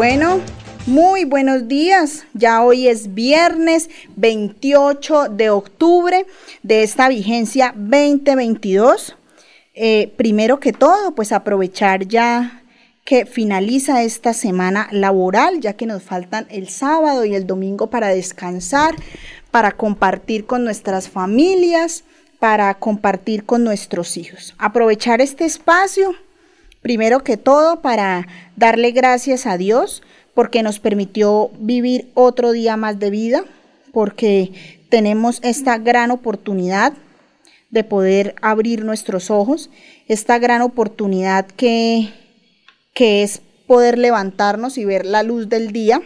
Bueno, muy buenos días. Ya hoy es viernes 28 de octubre de esta vigencia 2022. Eh, primero que todo, pues aprovechar ya que finaliza esta semana laboral, ya que nos faltan el sábado y el domingo para descansar, para compartir con nuestras familias, para compartir con nuestros hijos. Aprovechar este espacio Primero que todo, para darle gracias a Dios porque nos permitió vivir otro día más de vida, porque tenemos esta gran oportunidad de poder abrir nuestros ojos, esta gran oportunidad que, que es poder levantarnos y ver la luz del día.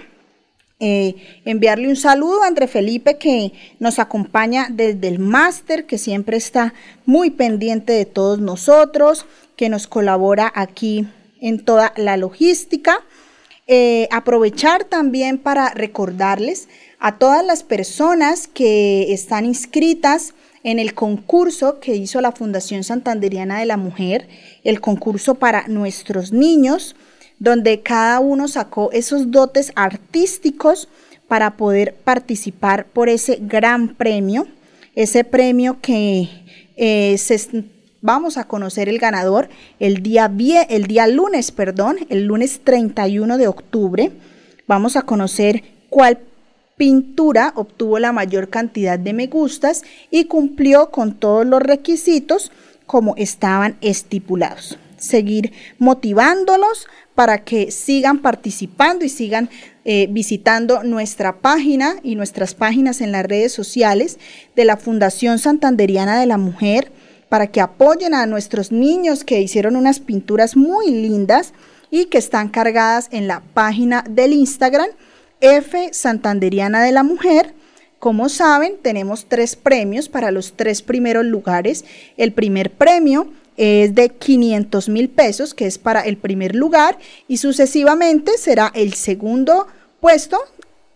Eh, enviarle un saludo a André Felipe que nos acompaña desde el máster, que siempre está muy pendiente de todos nosotros, que nos colabora aquí en toda la logística. Eh, aprovechar también para recordarles a todas las personas que están inscritas en el concurso que hizo la Fundación Santanderiana de la Mujer, el concurso para nuestros niños, donde cada uno sacó esos dotes artísticos para poder participar por ese gran premio, ese premio que eh, se vamos a conocer el ganador el día, el día lunes, perdón, el lunes 31 de octubre. Vamos a conocer cuál pintura obtuvo la mayor cantidad de me gustas y cumplió con todos los requisitos como estaban estipulados. Seguir motivándolos para que sigan participando y sigan eh, visitando nuestra página y nuestras páginas en las redes sociales de la Fundación Santanderiana de la Mujer para que apoyen a nuestros niños que hicieron unas pinturas muy lindas y que están cargadas en la página del Instagram F Santanderiana de la Mujer. Como saben, tenemos tres premios para los tres primeros lugares. El primer premio es de 500 mil pesos, que es para el primer lugar, y sucesivamente será el segundo puesto,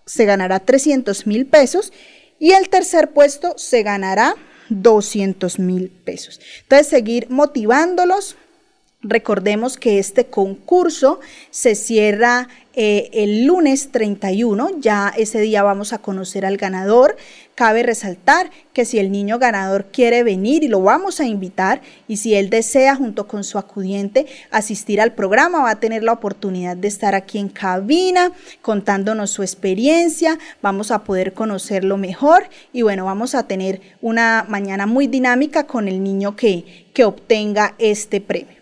se ganará 300 mil pesos, y el tercer puesto se ganará 200 mil pesos. Entonces, seguir motivándolos. Recordemos que este concurso se cierra eh, el lunes 31, ya ese día vamos a conocer al ganador. Cabe resaltar que si el niño ganador quiere venir y lo vamos a invitar y si él desea junto con su acudiente asistir al programa, va a tener la oportunidad de estar aquí en cabina contándonos su experiencia, vamos a poder conocerlo mejor y bueno, vamos a tener una mañana muy dinámica con el niño que, que obtenga este premio.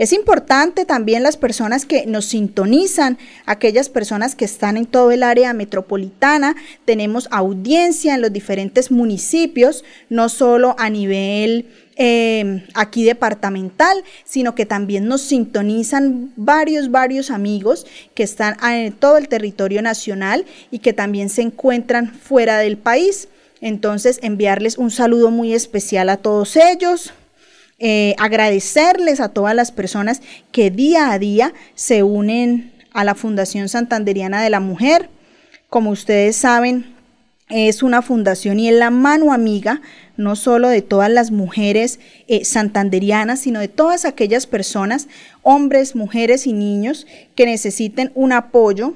Es importante también las personas que nos sintonizan, aquellas personas que están en todo el área metropolitana. Tenemos audiencia en los diferentes municipios, no solo a nivel eh, aquí departamental, sino que también nos sintonizan varios, varios amigos que están en todo el territorio nacional y que también se encuentran fuera del país. Entonces, enviarles un saludo muy especial a todos ellos. Eh, agradecerles a todas las personas que día a día se unen a la Fundación Santanderiana de la Mujer. Como ustedes saben, es una fundación y es la mano amiga no solo de todas las mujeres eh, santanderianas, sino de todas aquellas personas, hombres, mujeres y niños que necesiten un apoyo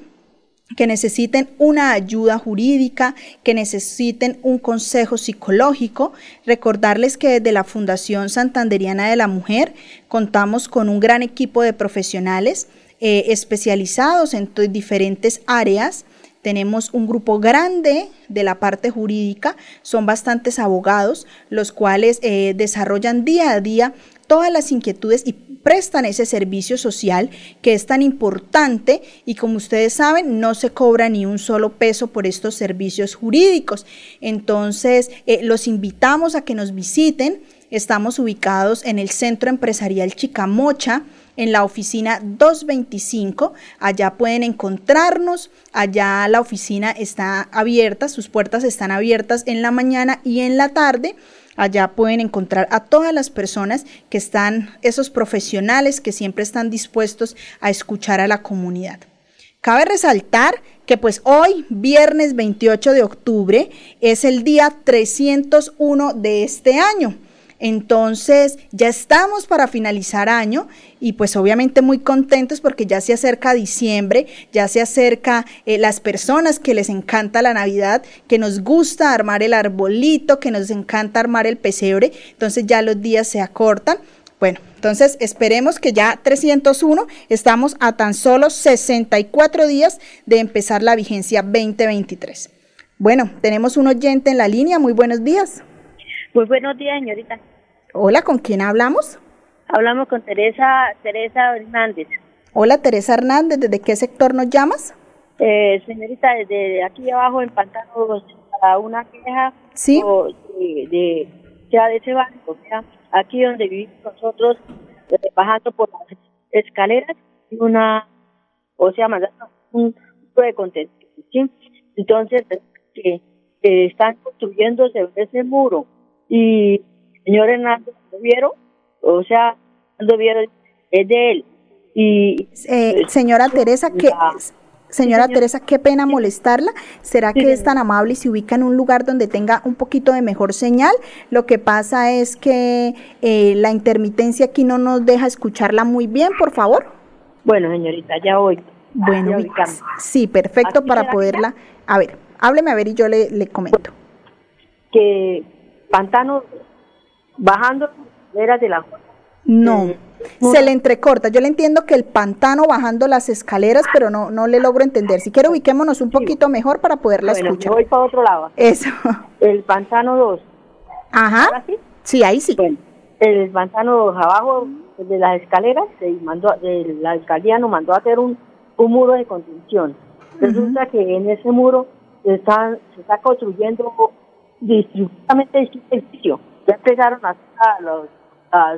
que necesiten una ayuda jurídica, que necesiten un consejo psicológico. Recordarles que desde la Fundación Santanderiana de la Mujer contamos con un gran equipo de profesionales eh, especializados en diferentes áreas. Tenemos un grupo grande de la parte jurídica, son bastantes abogados, los cuales eh, desarrollan día a día todas las inquietudes y prestan ese servicio social que es tan importante y como ustedes saben, no se cobra ni un solo peso por estos servicios jurídicos. Entonces, eh, los invitamos a que nos visiten. Estamos ubicados en el Centro Empresarial Chicamocha, en la oficina 225. Allá pueden encontrarnos. Allá la oficina está abierta, sus puertas están abiertas en la mañana y en la tarde. Allá pueden encontrar a todas las personas que están, esos profesionales que siempre están dispuestos a escuchar a la comunidad. Cabe resaltar que pues hoy, viernes 28 de octubre, es el día 301 de este año. Entonces, ya estamos para finalizar año y pues obviamente muy contentos porque ya se acerca diciembre, ya se acerca eh, las personas que les encanta la Navidad, que nos gusta armar el arbolito, que nos encanta armar el pesebre, entonces ya los días se acortan. Bueno, entonces esperemos que ya 301 estamos a tan solo 64 días de empezar la vigencia 2023. Bueno, tenemos un oyente en la línea, muy buenos días. Muy buenos días, señorita. Hola, ¿con quién hablamos? Hablamos con Teresa, Teresa Hernández. Hola, Teresa Hernández, ¿desde qué sector nos llamas? Eh, señorita, desde aquí abajo en Pantanos, a una queja ¿Sí? de, de, ya de ese barrio, o sea, aquí donde vivimos nosotros, eh, bajando por las escaleras, y una, o sea, mandando un tipo de contención, ¿sí? Entonces, que están construyéndose ese muro y señor Hernández lo vieron, o sea, lo vieron, es de él. Y eh, señora Teresa, que señora Teresa, qué pena molestarla. ¿Será que es tan amable y se ubica en un lugar donde tenga un poquito de mejor señal? Lo que pasa es que eh, la intermitencia aquí no nos deja escucharla muy bien, por favor. Bueno, señorita, ya voy. Bueno, sí, perfecto para poderla. A ver, hábleme a ver y yo le, le comento. Que Pantano bajando las de la No, eh, se le entrecorta. Yo le entiendo que el pantano bajando las escaleras, pero no no le logro entender. Si quiere, ubiquémonos un poquito mejor para poderla bueno, escuchar. voy para otro lado. Eso. El pantano 2. Ajá. Sí? sí? ahí sí. Bueno, el pantano 2 abajo de las escaleras, se mandó, la alcaldía nos mandó a hacer un, un muro de contención. Resulta que en ese muro está, se está construyendo distribuidamente este edificio. Ya empezaron a, a, los, a,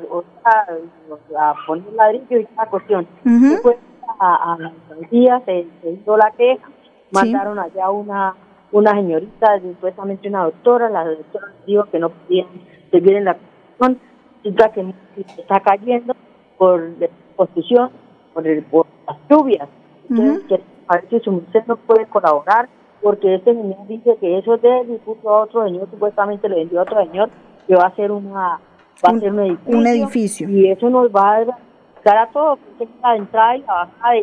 a, poner ladrillo y esa cuestión. Después a, a la alcaldía se, se, hizo la queja, mandaron allá una una señorita, supuestamente una doctora, la doctora dijo que no podían seguir en la cuestión, resulta que está cayendo por la exposición, por, el, por las lluvias. Entonces, a ver si usted no puede colaborar, porque este señor dice que eso es de él y puso a otro señor, supuestamente le vendió a otro señor, que va a ser una va a ser un edificio, y eso nos va a dar a todos la entrada y la bajada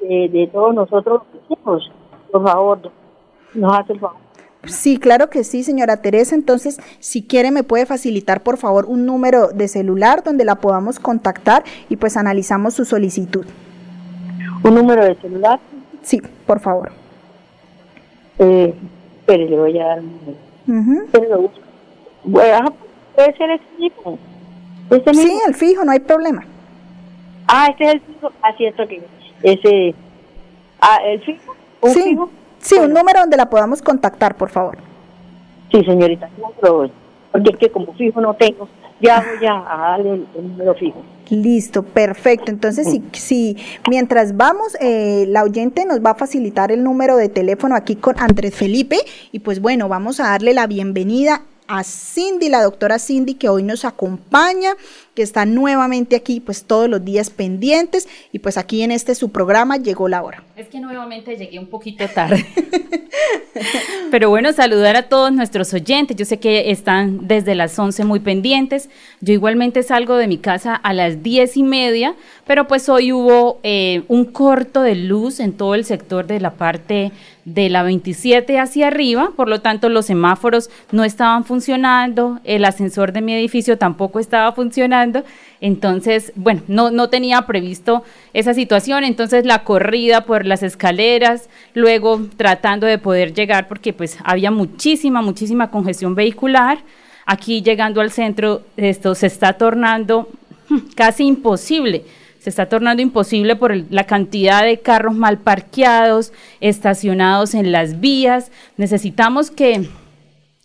de, de, todos nosotros los por favor nos hace el favor Sí, claro que sí, señora Teresa. Entonces, si quiere, me puede facilitar, por favor, un número de celular donde la podamos contactar y pues analizamos su solicitud. ¿Un número de celular? Sí, por favor. Eh, pero le voy a dar un número. Pero lo busco. Bueno, puede ser fijo. ¿Este sí, el fijo, no hay problema. Ah, este es el fijo. Ah, cierto que ese. Ah, el fijo. ¿Un sí, fijo? Sí, un número donde la podamos contactar, por favor. Sí, señorita, porque es que como fijo no tengo, ya voy a darle el, número fijo. Listo, perfecto. Entonces, si, si mientras vamos, eh, la oyente nos va a facilitar el número de teléfono aquí con Andrés Felipe y pues bueno, vamos a darle la bienvenida a Cindy, la doctora Cindy, que hoy nos acompaña, que está nuevamente aquí, pues todos los días pendientes, y pues aquí en este su programa llegó la hora. Es que nuevamente llegué un poquito tarde. Pero bueno, saludar a todos nuestros oyentes. Yo sé que están desde las 11 muy pendientes. Yo igualmente salgo de mi casa a las 10 y media, pero pues hoy hubo eh, un corto de luz en todo el sector de la parte de la 27 hacia arriba, por lo tanto los semáforos no estaban funcionando, el ascensor de mi edificio tampoco estaba funcionando, entonces, bueno, no, no tenía previsto esa situación, entonces la corrida por las escaleras, luego tratando de poder llegar porque pues había muchísima, muchísima congestión vehicular, aquí llegando al centro esto se está tornando hmm, casi imposible. Se está tornando imposible por la cantidad de carros mal parqueados, estacionados en las vías. Necesitamos que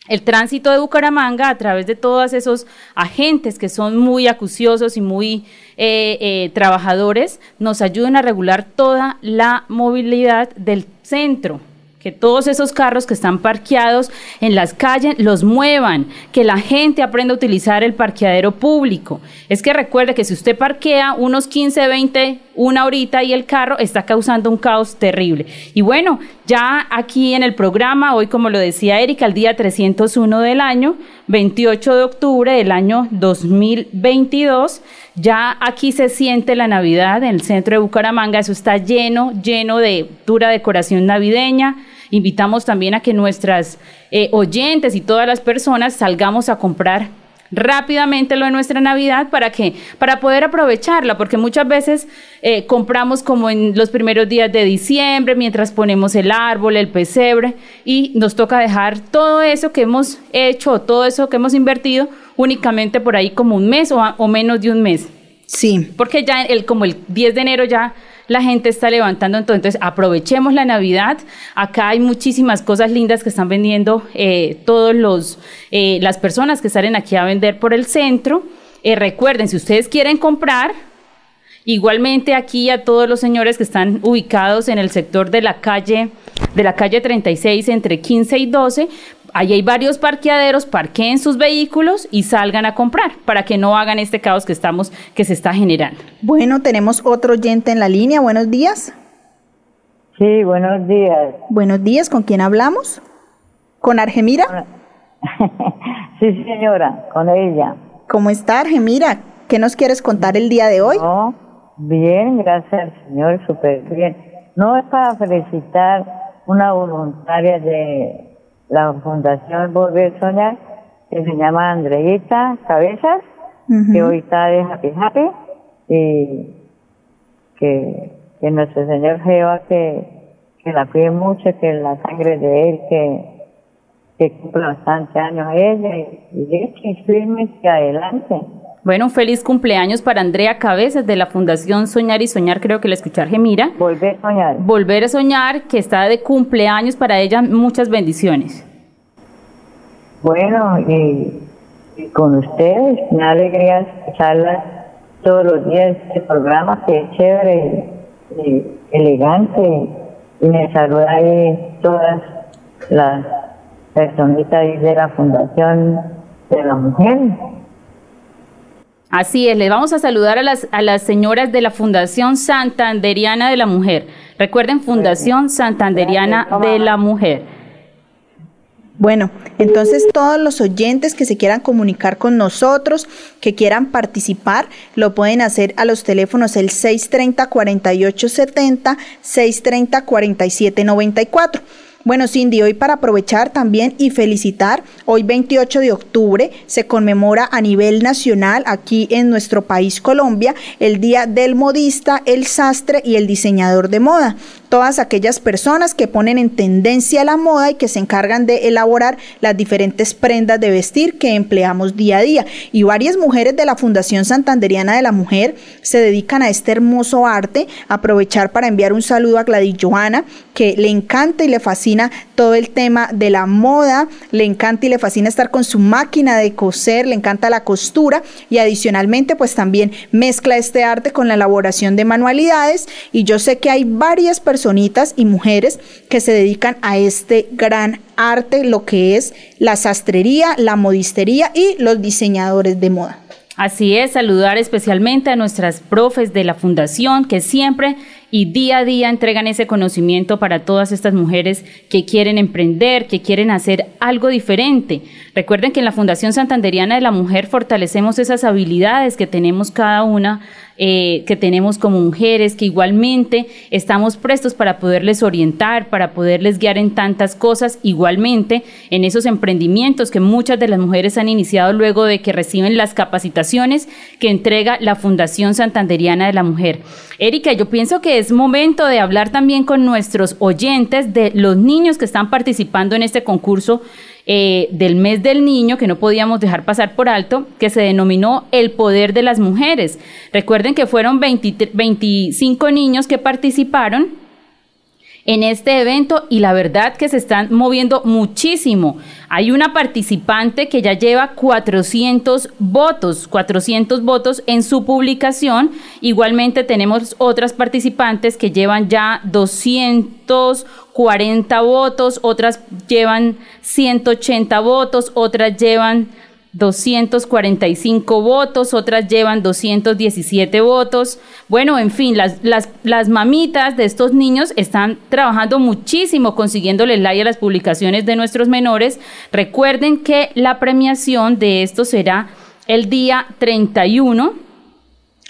el tránsito de Bucaramanga a través de todos esos agentes que son muy acuciosos y muy eh, eh, trabajadores nos ayuden a regular toda la movilidad del centro que todos esos carros que están parqueados en las calles los muevan, que la gente aprenda a utilizar el parqueadero público. Es que recuerde que si usted parquea unos 15, 20, una horita y el carro está causando un caos terrible. Y bueno, ya aquí en el programa, hoy como lo decía Erika, el día 301 del año, 28 de octubre del año 2022, ya aquí se siente la Navidad en el centro de Bucaramanga, eso está lleno, lleno de dura decoración navideña. Invitamos también a que nuestras eh, oyentes y todas las personas salgamos a comprar rápidamente lo de nuestra Navidad para que para poder aprovecharla, porque muchas veces eh, compramos como en los primeros días de diciembre, mientras ponemos el árbol, el pesebre, y nos toca dejar todo eso que hemos hecho, todo eso que hemos invertido únicamente por ahí como un mes o, menos de un mes. Sí. Porque ya el, como el 10 de enero ya la gente está levantando. Entonces, aprovechemos la Navidad. Acá hay muchísimas cosas lindas que están vendiendo eh, todos los eh, las personas que salen aquí a vender por el centro. Eh, recuerden, si ustedes quieren comprar, igualmente aquí a todos los señores que están ubicados en el sector de la calle de la calle 36 entre 15 y 12, Ahí hay varios parqueaderos, parqueen sus vehículos y salgan a comprar para que no hagan este caos que estamos que se está generando. Bueno, tenemos otro oyente en la línea. Buenos días. Sí, buenos días. Buenos días, ¿con quién hablamos? ¿Con Argemira? sí, señora, con ella. ¿Cómo está Argemira? ¿Qué nos quieres contar el día de hoy? No, bien, gracias, señor, súper bien. No es para felicitar una voluntaria de la Fundación Volver a Soñar, que se llama Andreita Cabezas, que hoy está de Happy Happy, y que, que nuestro Señor Jehová que, que la cuide mucho, que la sangre de Él, que, que cumpla bastante años a ella, y, y que firme que adelante. Bueno, un feliz cumpleaños para Andrea Cabezas de la Fundación Soñar y Soñar, creo que la escuchar Gemira. Volver a soñar. Volver a soñar, que está de cumpleaños para ella, muchas bendiciones. Bueno, y, con ustedes, me alegría escucharlas todos los días este programa que es chévere y, elegante y me saluda ahí todas las personitas de la Fundación de la Mujer Así es, les vamos a saludar a las, a las señoras de la Fundación Santanderiana de la Mujer. Recuerden, Fundación Santanderiana de la Mujer. Bueno, entonces todos los oyentes que se quieran comunicar con nosotros, que quieran participar, lo pueden hacer a los teléfonos el 630-4870, 630-4794. Bueno, Cindy, hoy para aprovechar también y felicitar, hoy 28 de octubre se conmemora a nivel nacional aquí en nuestro país Colombia el Día del Modista, el Sastre y el Diseñador de Moda todas aquellas personas que ponen en tendencia la moda y que se encargan de elaborar las diferentes prendas de vestir que empleamos día a día. Y varias mujeres de la Fundación Santanderiana de la Mujer se dedican a este hermoso arte. Aprovechar para enviar un saludo a Gladys Joana, que le encanta y le fascina todo el tema de la moda, le encanta y le fascina estar con su máquina de coser, le encanta la costura y adicionalmente pues también mezcla este arte con la elaboración de manualidades y yo sé que hay varias personas personitas y mujeres que se dedican a este gran arte, lo que es la sastrería, la modistería y los diseñadores de moda. Así es, saludar especialmente a nuestras profes de la fundación que siempre y día a día entregan ese conocimiento para todas estas mujeres que quieren emprender, que quieren hacer algo diferente. Recuerden que en la Fundación Santanderiana de la Mujer fortalecemos esas habilidades que tenemos cada una eh, que tenemos como mujeres, que igualmente estamos prestos para poderles orientar, para poderles guiar en tantas cosas, igualmente en esos emprendimientos que muchas de las mujeres han iniciado luego de que reciben las capacitaciones que entrega la Fundación Santanderiana de la Mujer. Erika, yo pienso que es momento de hablar también con nuestros oyentes de los niños que están participando en este concurso eh, del mes del niño que no podíamos dejar pasar por alto, que se denominó El Poder de las Mujeres. Recuerden que fueron 25 niños que participaron en este evento y la verdad que se están moviendo muchísimo. Hay una participante que ya lleva 400 votos, 400 votos en su publicación. Igualmente tenemos otras participantes que llevan ya 240 votos, otras llevan 180 votos, otras llevan 245 votos, otras llevan 217 votos. Bueno, en fin, las, las, las, mamitas de estos niños están trabajando muchísimo consiguiéndole like a las publicaciones de nuestros menores. Recuerden que la premiación de esto será el día 31,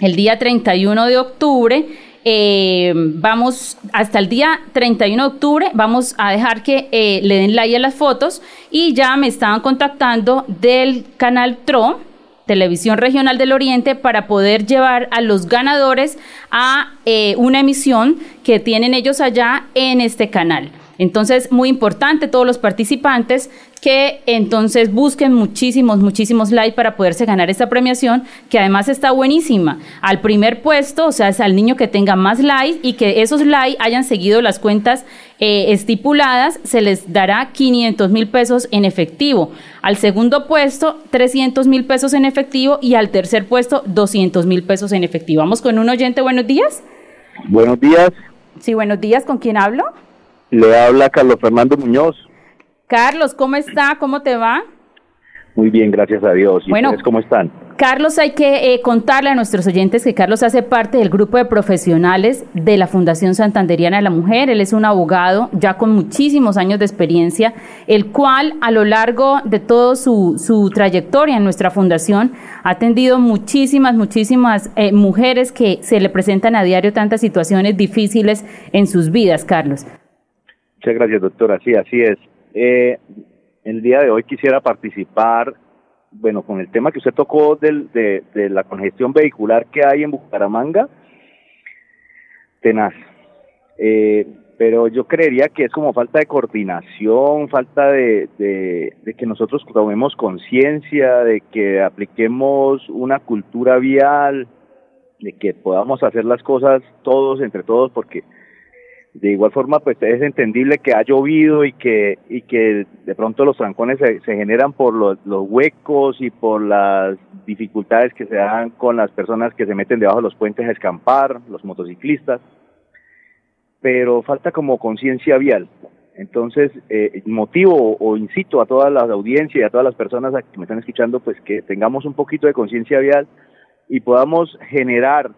el día 31 de octubre eh, vamos hasta el día 31 de octubre, vamos a dejar que eh, le den like a las fotos y ya me estaban contactando del canal TRO, Televisión Regional del Oriente, para poder llevar a los ganadores a eh, una emisión que tienen ellos allá en este canal. Entonces, muy importante, todos los participantes que entonces busquen muchísimos, muchísimos likes para poderse ganar esta premiación, que además está buenísima. Al primer puesto, o sea, es al niño que tenga más likes y que esos likes hayan seguido las cuentas eh, estipuladas, se les dará 500 mil pesos en efectivo. Al segundo puesto, 300 mil pesos en efectivo y al tercer puesto, 200 mil pesos en efectivo. Vamos con un oyente, buenos días. Buenos días. Sí, buenos días, ¿con quién hablo? Le habla Carlos Fernando Muñoz. Carlos, ¿cómo está? ¿Cómo te va? Muy bien, gracias a Dios. ¿Y bueno, cómo están? Carlos, hay que eh, contarle a nuestros oyentes que Carlos hace parte del grupo de profesionales de la Fundación Santanderiana de la Mujer. Él es un abogado ya con muchísimos años de experiencia, el cual a lo largo de toda su, su, trayectoria en nuestra fundación ha atendido muchísimas, muchísimas eh, mujeres que se le presentan a diario tantas situaciones difíciles en sus vidas, Carlos. Muchas gracias, doctora. Sí, así es. Eh, el día de hoy quisiera participar, bueno, con el tema que usted tocó del, de, la congestión vehicular que hay en Bucaramanga. Tenaz. Eh, pero yo creería que es como falta de coordinación, falta de, de que nosotros tomemos conciencia, de que apliquemos una cultura vial, de que podamos hacer las cosas todos, entre todos, porque de igual forma, pues es entendible que ha llovido y que, y que de pronto los trancones se, generan por los, los, huecos y por las dificultades que se dan con las personas que se meten debajo de los puentes a escampar, los motociclistas, pero falta como conciencia vial. Entonces, eh, motivo o incito a toda la audiencia y a todas las personas que me están escuchando, pues que tengamos un poquito de conciencia vial y podamos generar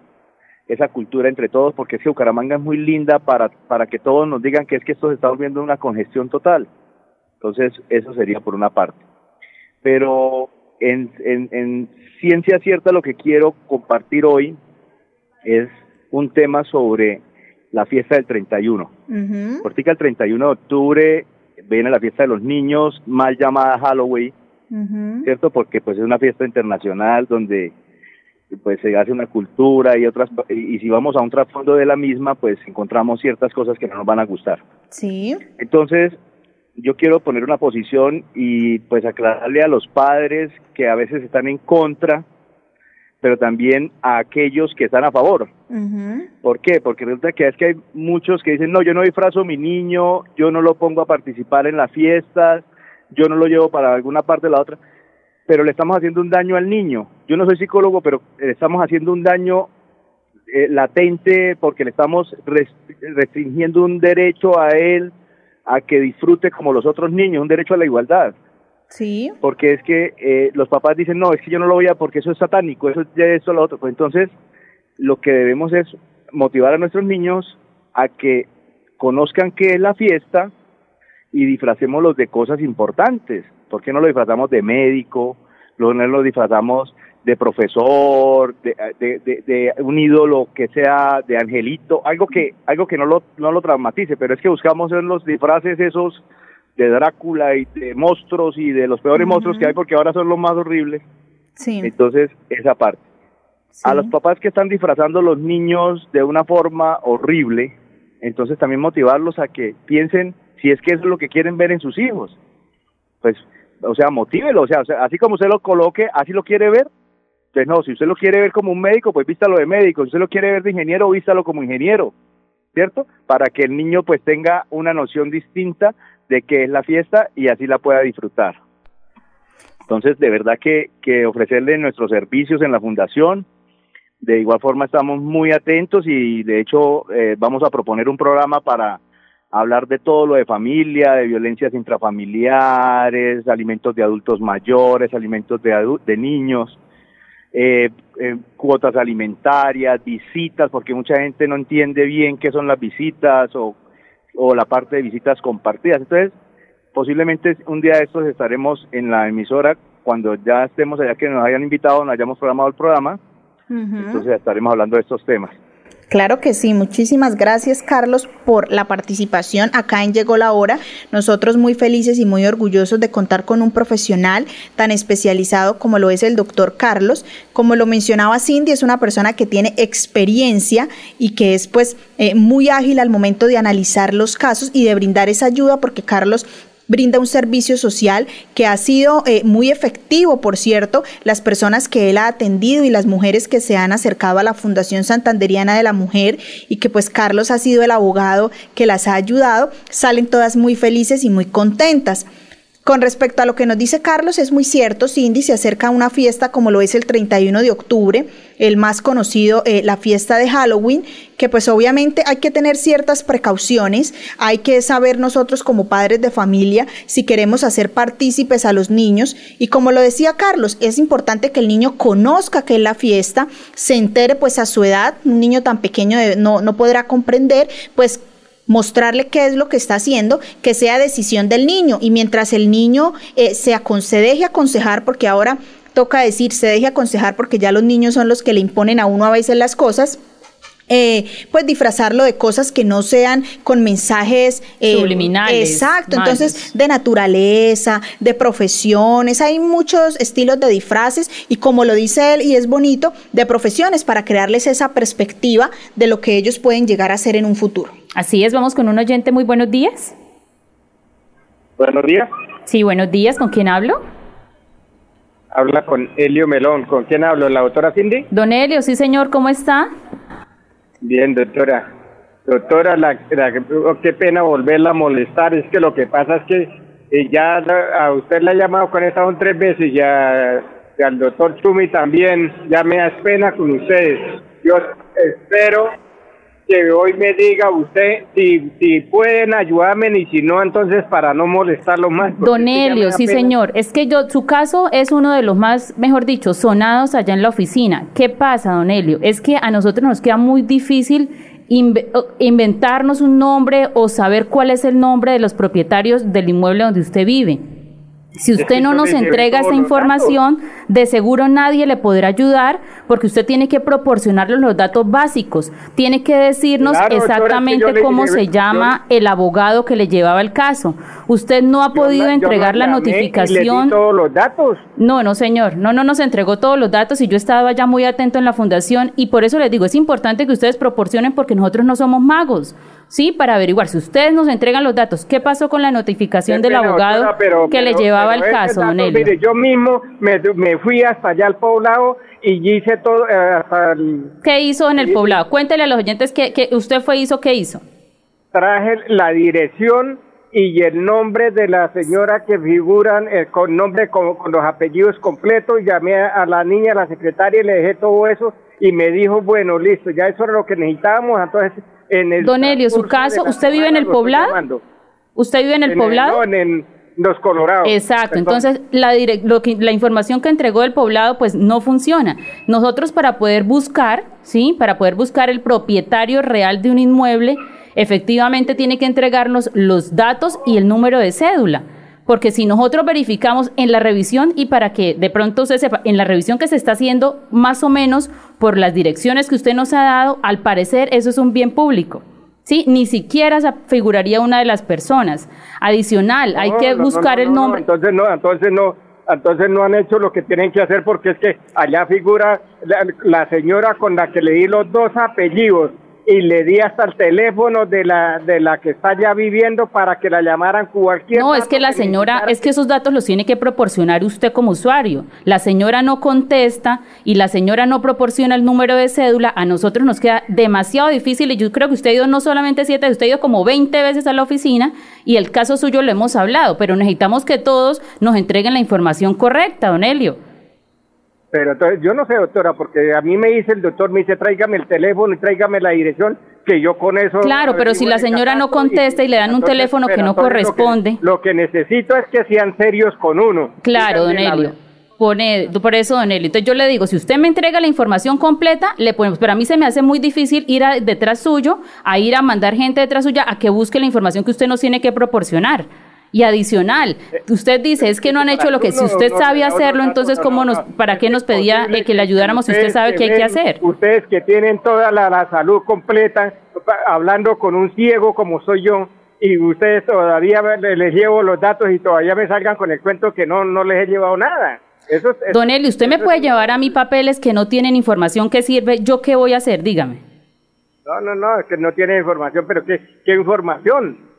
esa cultura entre todos, porque es que Bucaramanga es muy linda para, para que todos nos digan que es que esto se está volviendo una congestión total. Entonces, eso sería por una parte. Pero en, en, en ciencia cierta lo que quiero compartir hoy es un tema sobre la fiesta del 31. Uh Porque el 31 de octubre viene la fiesta de los niños, mal llamada Halloween, ¿cierto? Porque pues es una fiesta internacional donde pues se hace una cultura y otras y, si vamos a un trasfondo de la misma pues encontramos ciertas cosas que no nos van a gustar sí entonces yo quiero poner una posición y pues aclararle a los padres que a veces están en contra pero también a aquellos que están a favor. ¿Por qué? Porque resulta que es que hay muchos que dicen, no, yo no disfrazo a mi niño, yo no lo pongo a participar en las fiestas, yo no lo llevo para alguna parte de la otra pero le estamos haciendo un daño al niño. Yo no soy psicólogo, pero le estamos haciendo un daño eh, latente porque le estamos restringiendo un derecho a él a que disfrute como los otros niños, un derecho a la igualdad. Sí. Porque es que eh, los papás dicen, no, es que yo no lo voy a porque eso es satánico, eso es de esto, lo otro. Pues entonces, lo que debemos es motivar a nuestros niños a que conozcan qué es la fiesta y disfracémoslos de cosas importantes. ¿Por qué no lo disfrazamos de médico? no lo disfrazamos de profesor, de, de, un ídolo que sea de angelito, algo que algo que no lo no lo traumatice, pero es que buscamos en los disfraces esos de Drácula y de monstruos y de los peores monstruos que hay porque ahora son los más horribles. Sí. Entonces, esa parte. A los papás que están disfrazando a los niños de una forma horrible, entonces también motivarlos a que piensen si es que es lo que quieren ver en sus hijos. Pues o sea, motívelo, o sea, así como usted lo coloque, así lo quiere ver. Entonces, no, si usted lo quiere ver como un médico, pues vístalo de médico. Si usted lo quiere ver de ingeniero, vístalo como ingeniero, ¿cierto? Para que el niño pues tenga una noción distinta de qué es la fiesta y así la pueda disfrutar. Entonces, de verdad que, que ofrecerle nuestros servicios en la fundación, de igual forma estamos muy atentos y de hecho eh, vamos a proponer un programa para hablar de todo lo de familia, de violencias intrafamiliares, alimentos de adultos mayores, alimentos de, de niños, eh, eh, cuotas alimentarias, visitas, porque mucha gente no entiende bien qué son las visitas o, o la parte de visitas compartidas. Entonces, posiblemente un día de estos estaremos en la emisora cuando ya estemos allá que nos hayan invitado, nos hayamos programado el programa, entonces estaremos hablando de estos temas. Claro que sí, muchísimas gracias Carlos por la participación acá en Llegó la Hora. Nosotros muy felices y muy orgullosos de contar con un profesional tan especializado como lo es el doctor Carlos. Como lo mencionaba Cindy, es una persona que tiene experiencia y que es pues eh, muy ágil al momento de analizar los casos y de brindar esa ayuda porque Carlos brinda un servicio social que ha sido eh, muy efectivo, por cierto, las personas que él ha atendido y las mujeres que se han acercado a la Fundación Santanderiana de la Mujer y que pues Carlos ha sido el abogado que las ha ayudado, salen todas muy felices y muy contentas. Con respecto a lo que nos dice Carlos, es muy cierto, Cindy, se acerca a una fiesta como lo es el 31 de octubre, el más conocido, eh, la fiesta de Halloween, que pues obviamente hay que tener ciertas precauciones, hay que saber nosotros como padres de familia si queremos hacer partícipes a los niños. Y como lo decía Carlos, es importante que el niño conozca qué es la fiesta, se entere pues a su edad, un niño tan pequeño no, no podrá comprender pues mostrarle qué es lo que está haciendo, que sea decisión del niño. Y mientras el niño eh, se, se deje aconsejar, porque ahora toca decir, se deje aconsejar porque ya los niños son los que le imponen a uno a veces las cosas, eh, pues disfrazarlo de cosas que no sean con mensajes eh, subliminales. Exacto, entonces de naturaleza, de profesiones, hay muchos estilos de disfraces y como lo dice él y es bonito, de profesiones para crearles esa perspectiva de lo que ellos pueden llegar a ser en un futuro. Así es, vamos con un oyente, muy buenos días. Buenos días. Sí, buenos días, ¿con quién hablo? Habla con Helio Melón, ¿con quién hablo? ¿La doctora Cindy? Don Helio, sí señor, ¿cómo está? Bien, doctora. Doctora, la, oh, qué pena volverla a molestar. Es que lo que pasa es que eh, ya a usted le ha llamado con esta un tres veces, ya al doctor Chumi también, ya me da pena con ustedes. Yo espero que hoy me diga usted si, si pueden ayudarme y si no, entonces para no molestarlo más. Don Helio, sí señor, es que yo, su caso es uno de los más, mejor dicho, sonados allá en la oficina. ¿Qué pasa, don Helio? Es que a nosotros nos queda muy difícil inventarnos un nombre o saber cuál es el nombre de los propietarios del inmueble donde usted vive. Si usted no nos entrega esa información, de seguro nadie le podrá ayudar porque usted tiene que proporcionarle los datos básicos. Tiene que decirnos exactamente cómo se llama el abogado que le llevaba el caso. Usted no ha podido entregar la notificación. todos los datos. No, no, señor. No, no nos entregó todos los datos y yo estaba ya muy atento en la fundación y por eso les digo, es importante que ustedes proporcionen porque nosotros no somos magos. Sí, para averiguar. Si ustedes nos entregan los datos, ¿qué pasó con la notificación del abogado que le llevaba el caso, don Mire, yo mismo me, fui hasta allá al poblado y hice todo eh, hasta ¿Qué hizo en el poblado? Cuéntele a los oyentes que, que usted fue hizo, ¿qué hizo? Traje la dirección y el nombre de la señora que figuran eh, con nombre con, con, los apellidos completos, llamé a la niña, a la secretaria y le dejé todo eso y me dijo, bueno, listo, ya eso era lo que necesitábamos, entonces Don Elio, su caso, ¿usted vive en el poblado? ¿Usted vive en el poblado? en, los Colorados. Exacto, entonces la, la información que entregó el poblado pues no funciona. Nosotros para poder buscar, ¿sí? Para poder buscar el propietario real de un inmueble, efectivamente tiene que entregarnos los datos y el número de cédula porque si nosotros verificamos en la revisión y para que de pronto se sepa, en la revisión que se está haciendo más o menos por las direcciones que usted nos ha dado, al parecer eso es un bien público. Sí, ni siquiera figuraría una de las personas. Adicional, hay que buscar el nombre. entonces no, entonces no, entonces no han hecho lo que tienen que hacer porque es que allá figura la, la señora con la que le di los dos apellidos y le di hasta el teléfono de la de la que está ya viviendo para que la llamaran cualquier No, es que la señora, es que esos datos los tiene que proporcionar usted como usuario. La señora no contesta y la señora no proporciona el número de cédula, a nosotros nos queda demasiado difícil y yo creo que usted ha ido no solamente siete, usted ha ido como 20 veces a la oficina y el caso suyo lo hemos hablado, pero necesitamos que todos nos entreguen la información correcta, don Elio. Pero entonces, yo no sé, doctora, porque a mí me dice el doctor, me dice, tráigame el teléfono y tráigame la dirección, que yo con eso... Claro, pero si la señora no contesta y, le dan un teléfono que no corresponde... Lo que, necesito es que sean serios con uno. Claro, don Elio. Pone, por eso, don Elio. Entonces yo le digo, si usted me entrega la información completa, le ponemos, pero a mí se me hace muy difícil ir detrás suyo, a ir a mandar gente detrás suya a que busque la información que usted nos tiene que proporcionar. Y adicional, usted dice, es que no han hecho lo que, si usted sabe hacerlo, entonces, ¿cómo nos, ¿para qué nos pedía que le ayudáramos si usted sabe qué hay que hacer? Ustedes que tienen toda la, salud completa, hablando con un ciego como soy yo, y ustedes todavía les, llevo los datos y todavía me salgan con el cuento que no, no les he llevado nada. Eso, Don Eli, ¿usted me puede llevar a mí papeles que no tienen información que sirve? ¿Yo qué voy a hacer? Dígame. No, no, no, es que no tiene información, pero ¿qué, qué información?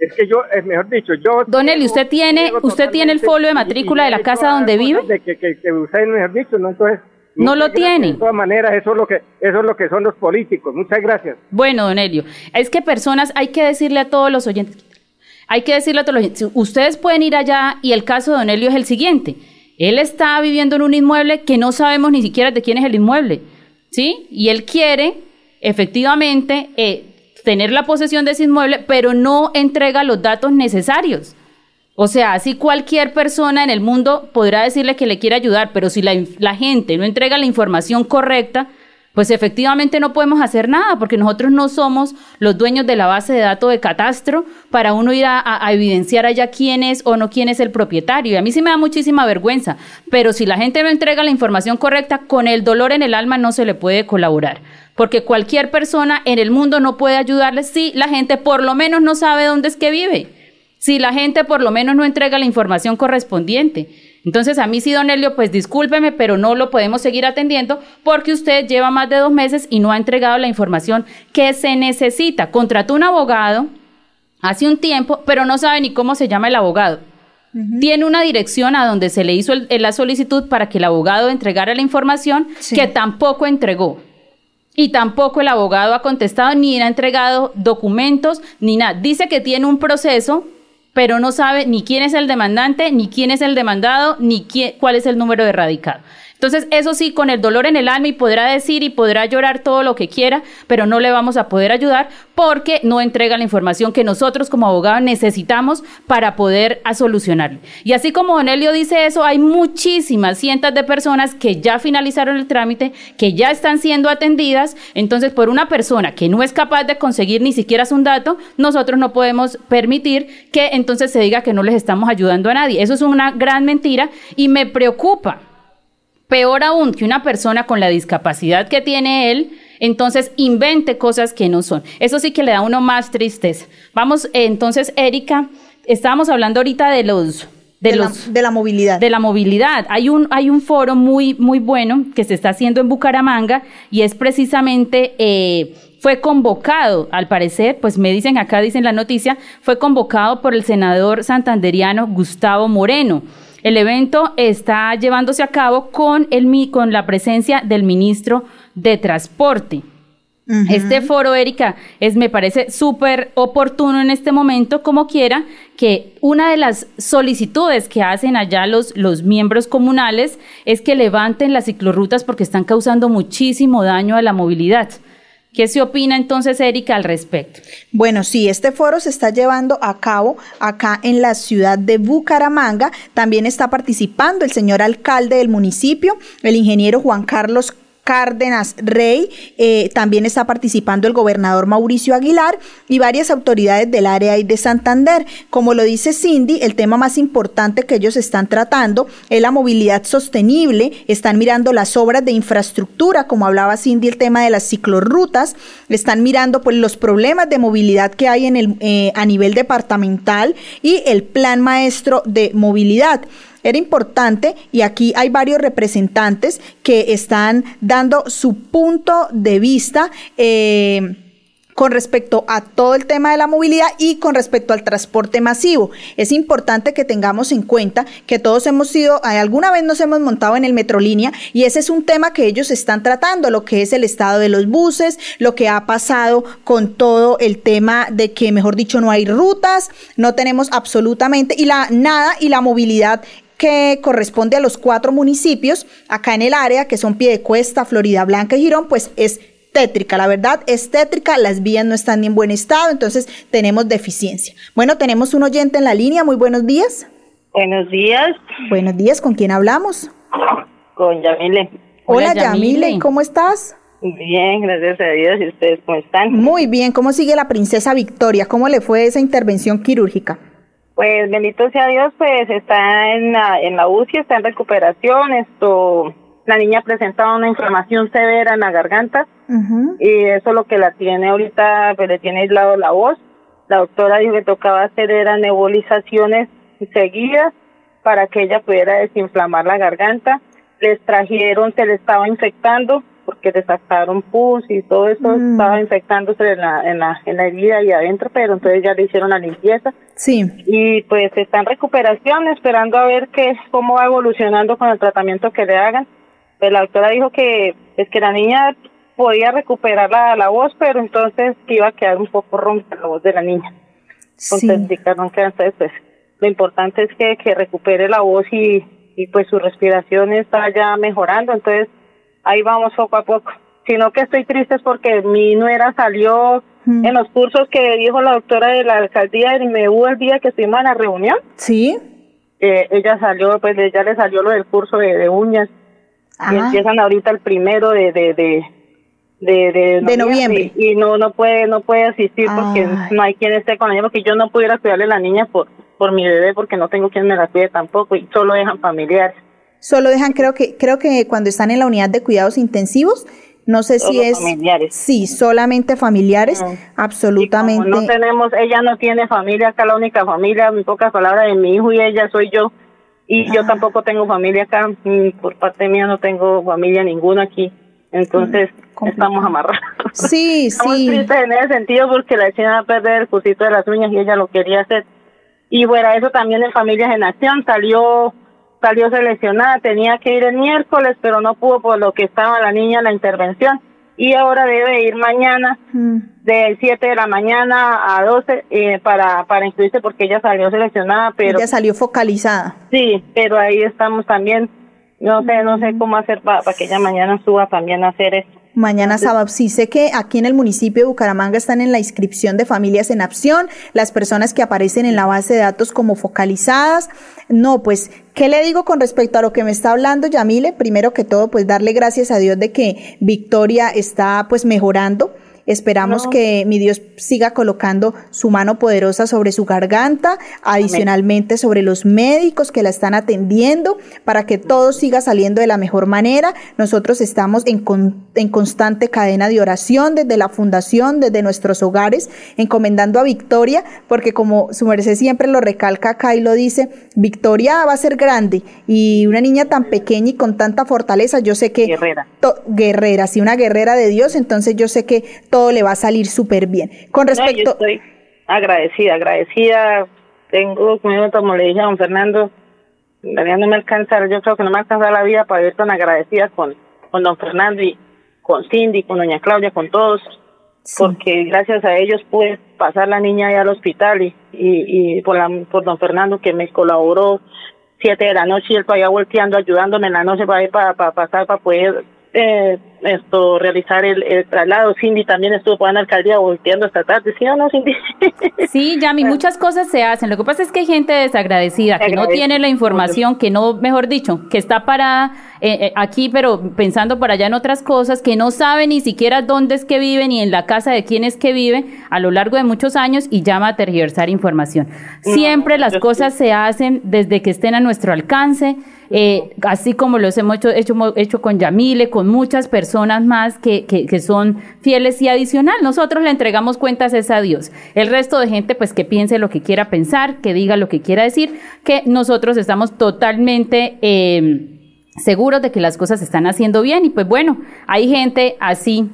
Es que yo, es mejor dicho, yo... Don Eli, ¿usted tiene usted tiene el folio de matrícula de la casa donde vive? De que, que, que usted, mejor dicho, ¿no? Entonces... No lo tiene. De todas maneras, eso es lo que eso es lo que son los políticos. Muchas gracias. Bueno, don Elio, es que personas, hay que decirle a todos los oyentes, hay que decirle a todos los oyentes, ustedes pueden ir allá y el caso de don Elio es el siguiente. Él está viviendo en un inmueble que no sabemos ni siquiera de quién es el inmueble, ¿sí? Y él quiere, efectivamente, eh, tener la posesión de ese inmueble, pero no entrega los datos necesarios. O sea, así cualquier persona en el mundo podrá decirle que le quiere ayudar, pero si la, gente no entrega la información correcta, pues efectivamente no podemos hacer nada, porque nosotros no somos los dueños de la base de datos de catastro para uno ir a, a, evidenciar allá quién es o no quién es el propietario. Y a mí sí me da muchísima vergüenza, pero si la gente no entrega la información correcta, con el dolor en el alma no se le puede colaborar porque cualquier persona en el mundo no puede ayudarle si la gente por lo menos no sabe dónde es que vive, si la gente por lo menos no entrega la información correspondiente. Entonces, a mí sí, don Elio, pues discúlpeme, pero no lo podemos seguir atendiendo porque usted lleva más de dos meses y no ha entregado la información que se necesita. Contrató un abogado hace un tiempo, pero no sabe ni cómo se llama el abogado. Tiene una dirección a donde se le hizo la solicitud para que el abogado entregara la información que tampoco entregó. Y tampoco el abogado ha contestado ni ha entregado documentos ni nada. Dice que tiene un proceso, pero no sabe ni quién es el demandante, ni quién es el demandado, ni cuál es el número de radicado. Entonces, eso sí, con el dolor en el alma y podrá decir y podrá llorar todo lo que quiera, pero no le vamos a poder ayudar porque no entrega la información que nosotros como abogados necesitamos para poder solucionarlo. Y así como Don Elio dice eso, hay muchísimas cientos de personas que ya finalizaron el trámite, que ya están siendo atendidas. Entonces, por una persona que no es capaz de conseguir ni siquiera un dato, nosotros no podemos permitir que entonces se diga que no les estamos ayudando a nadie. Eso es una gran mentira y me preocupa Peor aún que una persona con la discapacidad que tiene él, entonces invente cosas que no son. Eso sí que le da a uno más tristeza. Vamos, eh, entonces, Erika, estábamos hablando ahorita de los de, los, la, de, la, movilidad. De la movilidad. Hay un, hay un foro muy, muy bueno que se está haciendo en Bucaramanga y es precisamente, eh, fue convocado, al parecer, pues me dicen acá, dicen la noticia, fue convocado por el senador santanderiano Gustavo Moreno. El evento está llevándose a cabo con, el, con la presencia del ministro de Transporte. Este foro, Erika, es, me parece súper oportuno en este momento, como quiera, que una de las solicitudes que hacen allá los, los miembros comunales es que levanten las ciclorrutas porque están causando muchísimo daño a la movilidad. ¿Qué se opina entonces, Erika, al respecto? Bueno, sí, este foro se está llevando a cabo acá en la ciudad de Bucaramanga. También está participando el señor alcalde del municipio, el ingeniero Juan Carlos Cárdenas Rey, eh, también está participando el gobernador Mauricio Aguilar y varias autoridades del área y de Santander. Como lo dice Cindy, el tema más importante que ellos están tratando es la movilidad sostenible, están mirando las obras de infraestructura, como hablaba Cindy, el tema de las ciclorrutas, están mirando pues los problemas de movilidad que hay en el, eh, a nivel departamental y el plan maestro de movilidad. Era importante y aquí hay varios representantes que están dando su punto de vista. Eh, con respecto a todo el tema de la movilidad y con respecto al transporte masivo. Es importante que tengamos en cuenta que todos hemos sido, eh, alguna vez nos hemos montado en el Metrolínea y ese es un tema que ellos están tratando, lo que es el estado de los buses, lo que ha pasado con todo el tema de que, mejor dicho, no hay rutas, no tenemos absolutamente y la nada y la movilidad que corresponde a los cuatro municipios acá en el área, que son Piedecuesta, Florida Blanca y Girón, pues es tétrica. La verdad es tétrica, las vías no están en buen estado, entonces tenemos deficiencia. Bueno, tenemos un oyente en la línea. Muy buenos días. Buenos días. Buenos días, ¿con quién hablamos? Con Yamile. Hola, Yamile. ¿cómo estás? Bien, gracias a Dios. ¿Y ustedes cómo están? Muy bien. ¿Cómo sigue la princesa Victoria? ¿Cómo le fue esa intervención quirúrgica? Pues bendito sea Dios, pues está en la, en la UCI, está en recuperación. Esto, la niña presentaba una inflamación severa en la garganta y eso es lo que la tiene ahorita, pues le tiene aislado la voz. La doctora dijo que tocaba hacer eran nebulizaciones seguidas para que ella pudiera desinflamar la garganta. Les trajeron, se le estaba infectando porque le sacaron pus y todo eso mm. estaba infectándose en la, en, la, en la herida y adentro, pero entonces ya le hicieron la limpieza. Sí. Y pues está en recuperación, esperando a ver qué, cómo va evolucionando con el tratamiento que le hagan. Pues la doctora dijo que es que la niña podía recuperar la, la voz, pero entonces iba a quedar un poco ronca la voz de la niña. Entonces, sí. entonces pues lo importante es que, que recupere la voz y, y pues su respiración está ya mejorando, entonces ahí vamos poco a poco. Sino que estoy triste es porque mi nuera salió mm. en los cursos que dijo la doctora de la alcaldía de Imeu el día que estuvimos en la reunión. Sí. Eh, ella salió, pues ella le salió lo del curso de, de uñas. Y ah. empiezan ahorita el primero de, de, de, de, de, noviembre, Y, no no puede no puede asistir porque no hay quien esté con ella porque yo no pudiera cuidarle a la niña por por mi bebé porque no tengo quien me la cuide tampoco y solo dejan familiares solo dejan creo que creo que cuando están en la unidad de cuidados intensivos no sé si es familiares. sí solamente familiares absolutamente no tenemos ella no tiene familia acá la única familia en pocas palabras de mi hijo y ella soy yo y yo tampoco tengo familia acá por parte mía no tengo familia ninguna aquí entonces estamos amarrados. Sí, estamos sí. tristes en ese sentido porque la china va a perder el cursito de las uñas y ella lo quería hacer. Y bueno, eso también en Familias en Acción salió salió seleccionada, tenía que ir el miércoles, pero no pudo por lo que estaba la niña en la intervención. Y ahora debe ir mañana mm. de 7 de la mañana a 12 eh, para, para inscribirse porque ella salió seleccionada, pero... Ella salió focalizada. Sí, pero ahí estamos también no sé, no sé cómo hacer para que ella mañana suba también a hacer eso. Mañana sábado. Sí, sé que aquí en el municipio de Bucaramanga están en la inscripción de familias en acción, las personas que aparecen en la base de datos como focalizadas. No, pues, ¿qué le digo con respecto a lo que me está hablando Yamile? Primero que todo, pues darle gracias a Dios de que Victoria está pues mejorando Esperamos que mi Dios siga colocando su mano poderosa sobre su garganta, adicionalmente sobre los médicos que la están atendiendo, para que todo siga saliendo de la mejor manera. Nosotros estamos en, en constante cadena de oración desde la fundación, desde nuestros hogares, encomendando a Victoria, porque como su merced siempre lo recalca acá y lo dice, Victoria va a ser grande y una niña tan pequeña y con tanta fortaleza, yo sé que... Guerrera. guerrera, sí, una guerrera de Dios, entonces yo sé que todo le va a salir súper bien. Con respecto... yo estoy agradecida, agradecida. Tengo, como le dije a don Fernando, no me alcanza, yo creo que no me alcanza la vida para ir tan agradecida con, con don Fernando y con Cindy, con doña Claudia, con todos, porque gracias a ellos pude pasar la niña ahí al hospital y, y, por, la, por don Fernando que me colaboró siete de la noche y él todavía volteando, ayudándome en la noche para ir para, para pasar, para poder eh, esto realizar el, traslado. Cindy también estuvo por la alcaldía volteando esta tarde. ¿Sí o no, Cindy? Sí, Yami, muchas cosas se hacen. Lo que pasa es que hay gente desagradecida, que no tiene la información, que no, mejor dicho, que está para eh, eh, aquí, pero pensando por allá en otras cosas, que no sabe ni siquiera dónde es que vive ni en la casa de quién es que vive a lo largo de muchos años y llama a tergiversar información. Siempre las cosas se hacen desde que estén a nuestro alcance. Eh, así como los hemos hecho, hecho, hecho con Yamile, con muchas personas personas más que, que, son fieles y adicional. Nosotros le entregamos cuentas es a Dios. El resto de gente, pues que piense lo que quiera pensar, que diga lo que quiera decir, que nosotros estamos totalmente... Eh, seguros de que las cosas se están haciendo bien y pues bueno, hay gente así,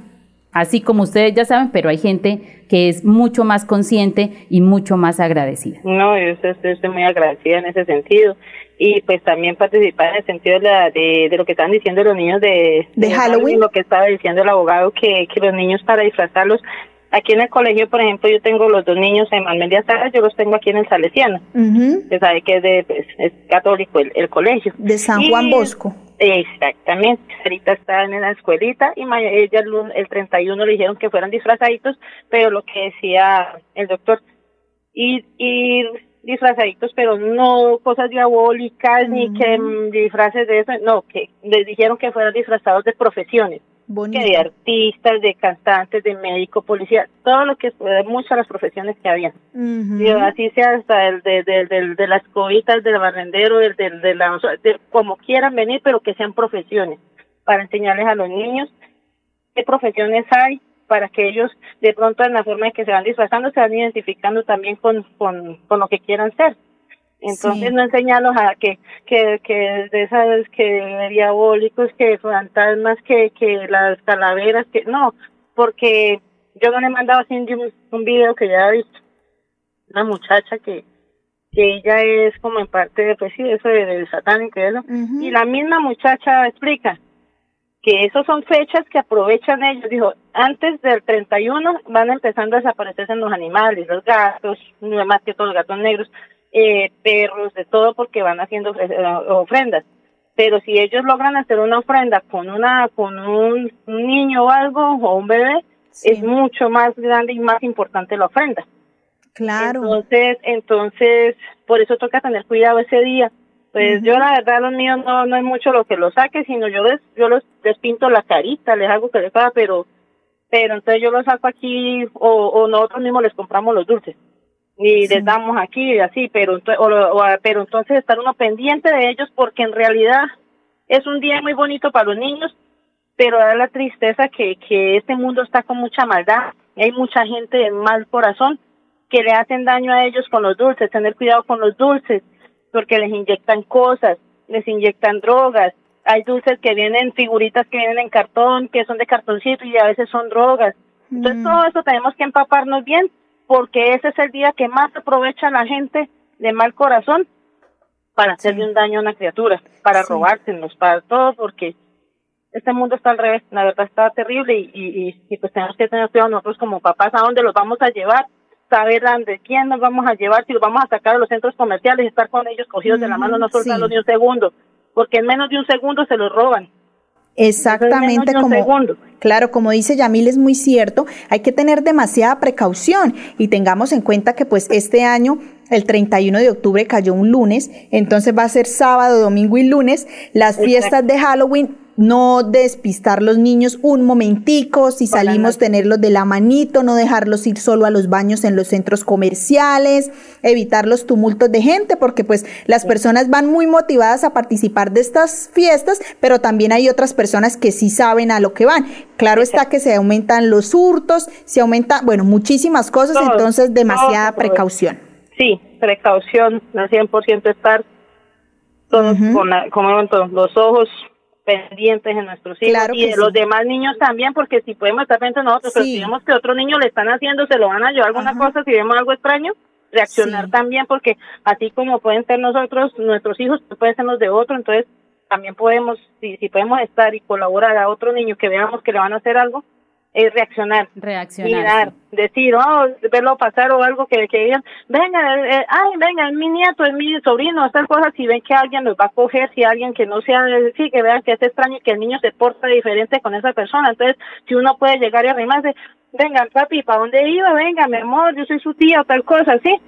así como ustedes ya saben, pero hay gente que es mucho más consciente y mucho más agradecida. No, yo estoy, muy agradecida en ese sentido y pues también participar en el sentido de, la, de, lo que están diciendo los niños de, de, Halloween, lo que estaba diciendo el abogado, que, que los niños para disfrazarlos Aquí en el colegio, por ejemplo, yo tengo los dos niños en Manuel de yo los tengo aquí en el Salesiano. que sabe que es, de, pues, es católico el, colegio. De San Juan Bosco. Exactamente. Ahorita están en la escuelita y ella el, el 31 le dijeron que fueran disfrazaditos, pero lo que decía el doctor, ir, ir disfrazaditos, pero no cosas diabólicas ni que mm, disfraces de eso, no, que les dijeron que fueran disfrazados de profesiones que de artistas, de cantantes, de médico, policía, todo lo que muchas las profesiones que había. así sea hasta el de, de, de, las cobitas, del barrendero, del, de la, como quieran venir, pero que sean profesiones, para enseñarles a los niños qué profesiones hay, para que ellos de pronto en la forma en que se van disfrazando se van identificando también con, con, con lo que quieran ser. Entonces no enseñarlos a que, que, que de esas que diabólicos, que fantasmas, que, que las calaveras, que no, porque yo no le he mandado así un, un video que ya he visto, una muchacha que, que ella es como en parte de, pues sí, eso de, de satánico y eso, y la misma muchacha explica que esas son fechas que aprovechan ellos, dijo, antes del 31 van empezando a desaparecerse los animales, los gatos, más que todos los gatos negros, eh, perros, de todo, porque van haciendo ofrendas. Pero si ellos logran hacer una ofrenda con una con un, niño o algo o un bebé, es mucho más grande y más importante la ofrenda. Claro. Entonces, entonces, por eso toca tener cuidado ese día. Pues yo la verdad los míos no no es mucho lo que los saque, sino yo les yo los les pinto la carita, les hago que les haga, pero pero entonces yo los saco aquí o, o nosotros mismos les compramos los dulces. Y les damos aquí y así, pero, o, pero entonces estar uno pendiente de ellos porque en realidad es un día muy bonito para los niños, pero da la tristeza que, que este mundo está con mucha maldad, hay mucha gente de mal corazón que le hacen daño a ellos con los dulces, tener cuidado con los dulces, porque les inyectan cosas, les inyectan drogas, hay dulces que vienen, figuritas que vienen en cartón, que son de cartoncito y a veces son drogas. Entonces todo eso tenemos que empaparnos bien porque ese es el día que más aprovecha la gente de mal corazón para hacerle un daño a una criatura, para sí. robárselos, para todo, porque este mundo está al revés, la verdad está terrible y, y, y, pues tenemos que tener cuidado nosotros como papás a dónde los vamos a llevar, saber de quién nos vamos a llevar, si los vamos a sacar a los centros comerciales, estar con ellos cogidos de la mano, no soltarlos ni un segundo, porque en menos de un segundo se los roban. Exactamente como claro, como dice Yamil es muy cierto, hay que tener demasiada precaución y tengamos en cuenta que pues este año el 31 de octubre cayó un lunes, entonces va a ser sábado, domingo y lunes las fiestas de Halloween no despistar los niños un momentico, si salimos tenerlos de la manito, no dejarlos ir solo a los baños en los centros comerciales, evitar los tumultos de gente, porque pues las personas van muy motivadas a participar de estas fiestas, pero también hay otras personas que sí saben a lo que van. Claro está que se aumentan los hurtos, se aumenta, bueno, muchísimas cosas, entonces demasiada precaución. Sí, precaución, al 100% estar todos con, como los ojos pendientes en nuestros hijos y de los demás niños también, porque si podemos estar pendientes nosotros, pero si vemos que otro niño le están haciendo, se lo van a llevar alguna cosa, si vemos algo extraño, reaccionar también, porque así como pueden ser nosotros, nuestros hijos, pueden ser los de otro, entonces también podemos, si, si podemos estar y colaborar a otro niño que veamos que le van a hacer algo, es reaccionar, reaccionar mirar, decir, oh, verlo pasar o algo que, que digan, venga, eh, eh, ay, venga, es mi nieto, es mi sobrino, estas cosas, si ven que alguien los va a coger, si alguien que no sea, sí, que vean que es extraño y que el niño se porta diferente con esa persona, entonces, si uno puede llegar y arrimarse, venga, papi, ¿para dónde iba? Venga, mi amor, yo soy su tía o tal cosa, ¿sí?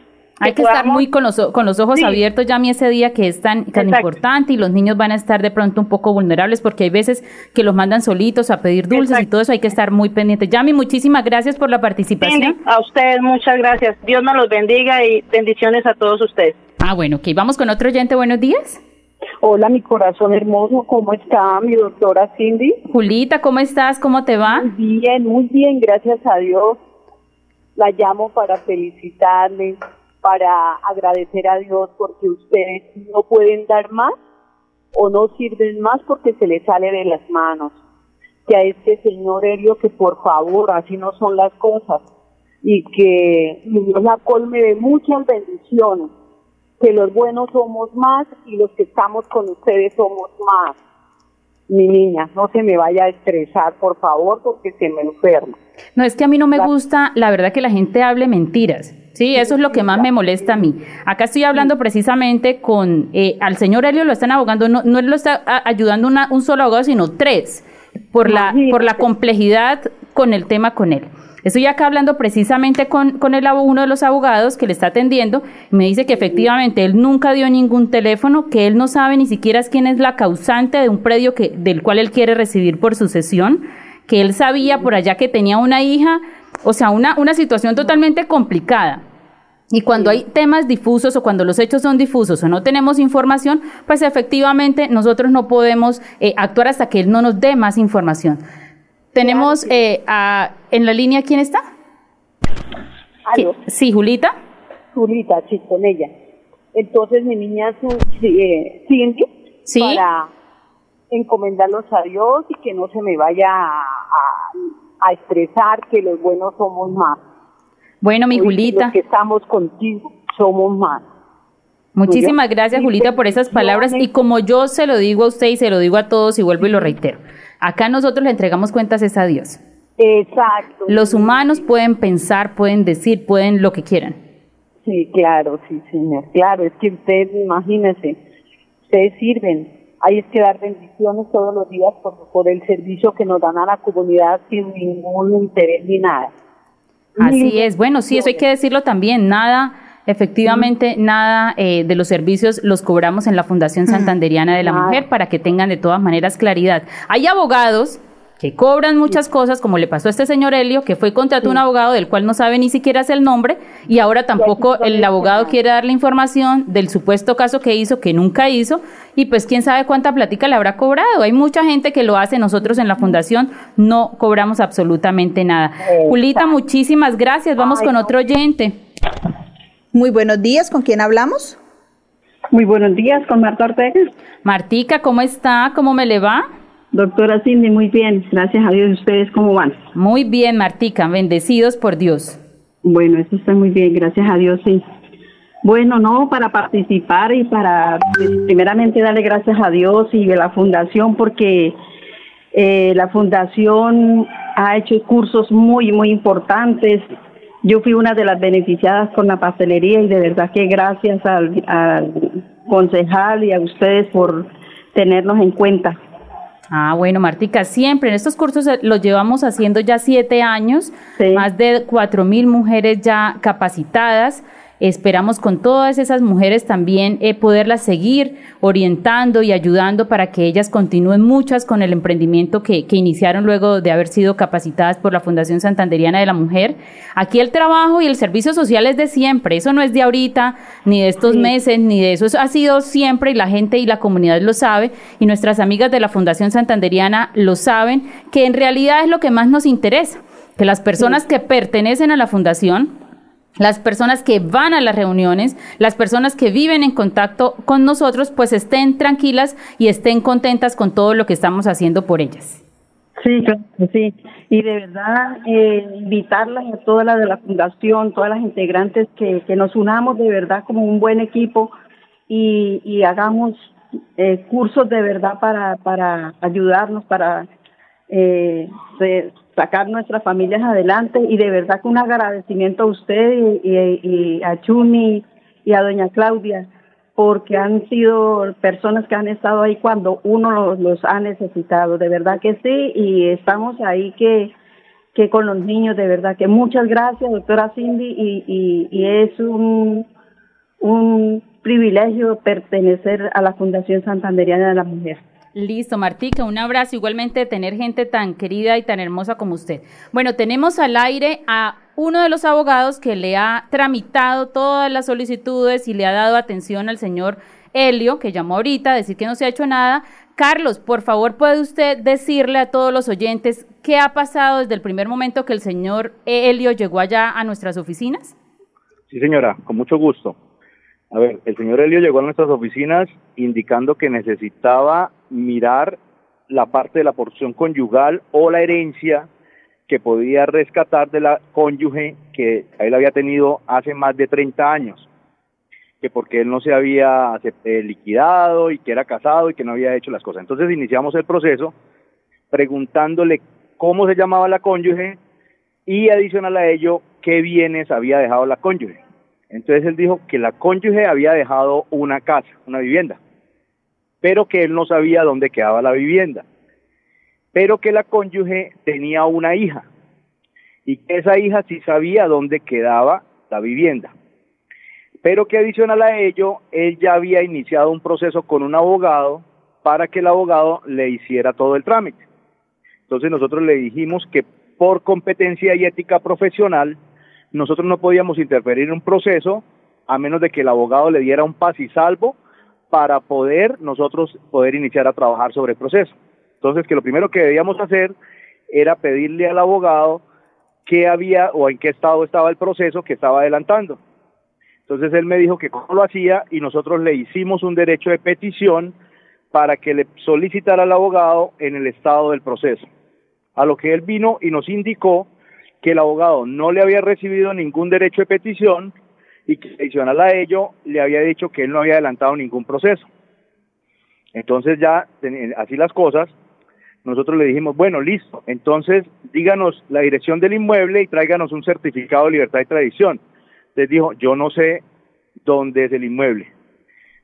Hay que, estar muy con los, con los ojos abiertos ya mi ese día que es tan, tan importante y los niños van a estar de pronto un poco vulnerables porque hay veces que los mandan solitos a pedir dulces y todo eso hay que estar muy pendientes. Yami, muchísimas gracias por la participación. a ustedes muchas gracias. Dios me los bendiga y bendiciones a todos ustedes. Ah, bueno, ok. Vamos con otro oyente. Buenos días. Hola, mi corazón hermoso, ¿cómo está mi doctora Cindy? Julita, ¿cómo estás? ¿Cómo te va? Muy bien, muy bien, gracias a Dios. La llamo para felicitarle, para agradecer a Dios porque ustedes no pueden dar más o no sirven más porque se les sale de las manos. Que a este señor Helio que por favor, así no son las cosas y que Dios la colme de muchas bendiciones que los buenos somos más y los que estamos con ustedes somos más. Mi niña, no se me vaya a estresar, por favor, porque se me enferma. No, es que a mí no me gusta, la verdad, que la gente hable mentiras. Sí, eso es lo que más me molesta a mí. Acá estoy hablando precisamente con, eh, al señor Helio lo están abogando, no, no lo está ayudando una, un solo abogado, sino tres, por la, por la complejidad con el tema con él. Estoy acá hablando precisamente con, con el, uno de los abogados que le está atendiendo y me dice que efectivamente él nunca dio ningún teléfono, que él no sabe ni siquiera quién es la causante de un predio que, del cual él quiere recibir por sucesión, que él sabía por allá que tenía una hija, o sea, una, una situación totalmente complicada. Y cuando hay temas difusos o cuando los hechos son difusos o no tenemos información, pues efectivamente nosotros no podemos eh, actuar hasta que él no nos dé más información. Tenemos eh, a, en la línea, ¿quién está? Sí, Julita. Julita, sí, con ella. Entonces mi niña su, eh, ¿Sí? para encomendarlos a Dios y que no se me vaya a, estresar, que los buenos somos más. Bueno, mi Julita. Los que estamos contigo somos más. Muchísimas gracias, Julita, por esas palabras. Y como yo se lo digo a usted y se lo digo a todos y vuelvo y lo reitero, Acá nosotros le entregamos cuentas es a Dios. Exacto. Los humanos pueden pensar, pueden decir, pueden lo que quieran. Sí, claro, sí, señor. Claro, es que ustedes, imagínense, ustedes sirven. Hay que dar bendiciones todos los días por, por el servicio que nos dan a la comunidad sin ningún interés ni nada. Así es. Bueno, sí, eso hay que decirlo también. Nada Efectivamente, nada eh, de los servicios los cobramos en la Fundación Santanderiana de la Mujer para que tengan de todas maneras claridad. Hay abogados que cobran muchas cosas, como le pasó a este señor Helio, que fue contratado un abogado del cual no sabe ni siquiera el nombre, y ahora tampoco el abogado quiere darle información del supuesto caso que hizo, que nunca hizo, y pues quién sabe cuánta plática le habrá cobrado. Hay mucha gente que lo hace, nosotros en la fundación no cobramos absolutamente nada. Julita, muchísimas gracias. Vamos con otro oyente. Muy buenos días, ¿con quién hablamos? Muy buenos días, con Marta Ortega. Martica, ¿cómo está? ¿Cómo me le va? Doctora Cindy, muy bien, gracias a Dios. ¿Ustedes cómo van? Muy bien, Martica, bendecidos por Dios. Bueno, eso está muy bien, gracias a Dios, sí. Bueno, no, para participar y para pues, primeramente darle gracias a Dios y a la fundación porque eh, la fundación ha hecho cursos muy, muy importantes yo fui una de las beneficiadas con la pastelería y de verdad que gracias al, concejal y a ustedes por tenernos en cuenta. Ah, bueno, Martica, siempre en estos cursos eh, los llevamos haciendo ya siete años, más de cuatro mil mujeres ya capacitadas. Esperamos con todas esas mujeres también eh, poderlas seguir orientando y ayudando para que ellas continúen muchas con el emprendimiento que, que, iniciaron luego de haber sido capacitadas por la Fundación Santanderiana de la Mujer. Aquí el trabajo y el servicio social es de siempre, eso no es de ahorita, ni de estos meses, ni de eso, eso ha sido siempre y la gente y la comunidad lo sabe. Y nuestras amigas de la Fundación Santanderiana lo saben, que en realidad es lo que más nos interesa, que las personas que pertenecen a la Fundación las personas que van a las reuniones, las personas que viven en contacto con nosotros, pues estén tranquilas y estén contentas con todo lo que estamos haciendo por ellas. Sí, sí. Y de verdad, eh, invitarlas a todas las de la fundación, todas las integrantes, que, que nos unamos de verdad como un buen equipo y, y hagamos eh, cursos de verdad para, para ayudarnos, para eh, sacar nuestras familias adelante y de verdad que un agradecimiento a usted y, a Chumi y a doña Claudia porque han sido personas que han estado ahí cuando uno los, ha necesitado, de verdad que sí, y estamos ahí que, que con los niños, de verdad que muchas gracias, doctora Cindy, y, y es un, un privilegio pertenecer a la Fundación Santanderiana de la Mujer. Listo, Martica, un abrazo. Igualmente tener gente tan querida y tan hermosa como usted. Bueno, tenemos al aire a uno de los abogados que le ha tramitado todas las solicitudes y le ha dado atención al señor Helio, que llamó ahorita a decir que no se ha hecho nada. Carlos, por favor, ¿puede usted decirle a todos los oyentes qué ha pasado desde el primer momento que el señor Helio llegó allá a nuestras oficinas? Sí, señora, con mucho gusto. A ver, el señor Helio llegó a nuestras oficinas indicando que necesitaba mirar la parte de la porción conyugal o la herencia que podía rescatar de la cónyuge que él había tenido hace más de 30 años, que porque él no se había eh, liquidado y que era casado y que no había hecho las cosas. Entonces iniciamos el proceso preguntándole cómo se llamaba la cónyuge y adicional a ello, qué bienes había dejado la cónyuge. Entonces él dijo que la cónyuge había dejado una casa, una vivienda, pero que él no sabía dónde quedaba la vivienda pero que la cónyuge tenía una hija y que esa hija sí sabía dónde quedaba la vivienda. Pero que adicional a ello, él ya había iniciado un proceso con un abogado para que el abogado le hiciera todo el trámite. Entonces nosotros le dijimos que por competencia y ética profesional, nosotros no podíamos interferir en un proceso a menos de que el abogado le diera un pas y salvo para poder nosotros poder iniciar a trabajar sobre el proceso. Entonces, que lo primero que debíamos hacer era pedirle al abogado qué había o en qué estado estaba el proceso que estaba adelantando. Entonces él me dijo que cómo lo hacía y nosotros le hicimos un derecho de petición para que le solicitara al abogado en el estado del proceso. A lo que él vino y nos indicó que el abogado no le había recibido ningún derecho de petición y que adicional a ello le había dicho que él no había adelantado ningún proceso. Entonces ya, así las cosas, nosotros le dijimos, bueno, listo, entonces díganos la dirección del inmueble y tráiganos un certificado de libertad y tradición. Les dijo, yo no sé dónde es el inmueble.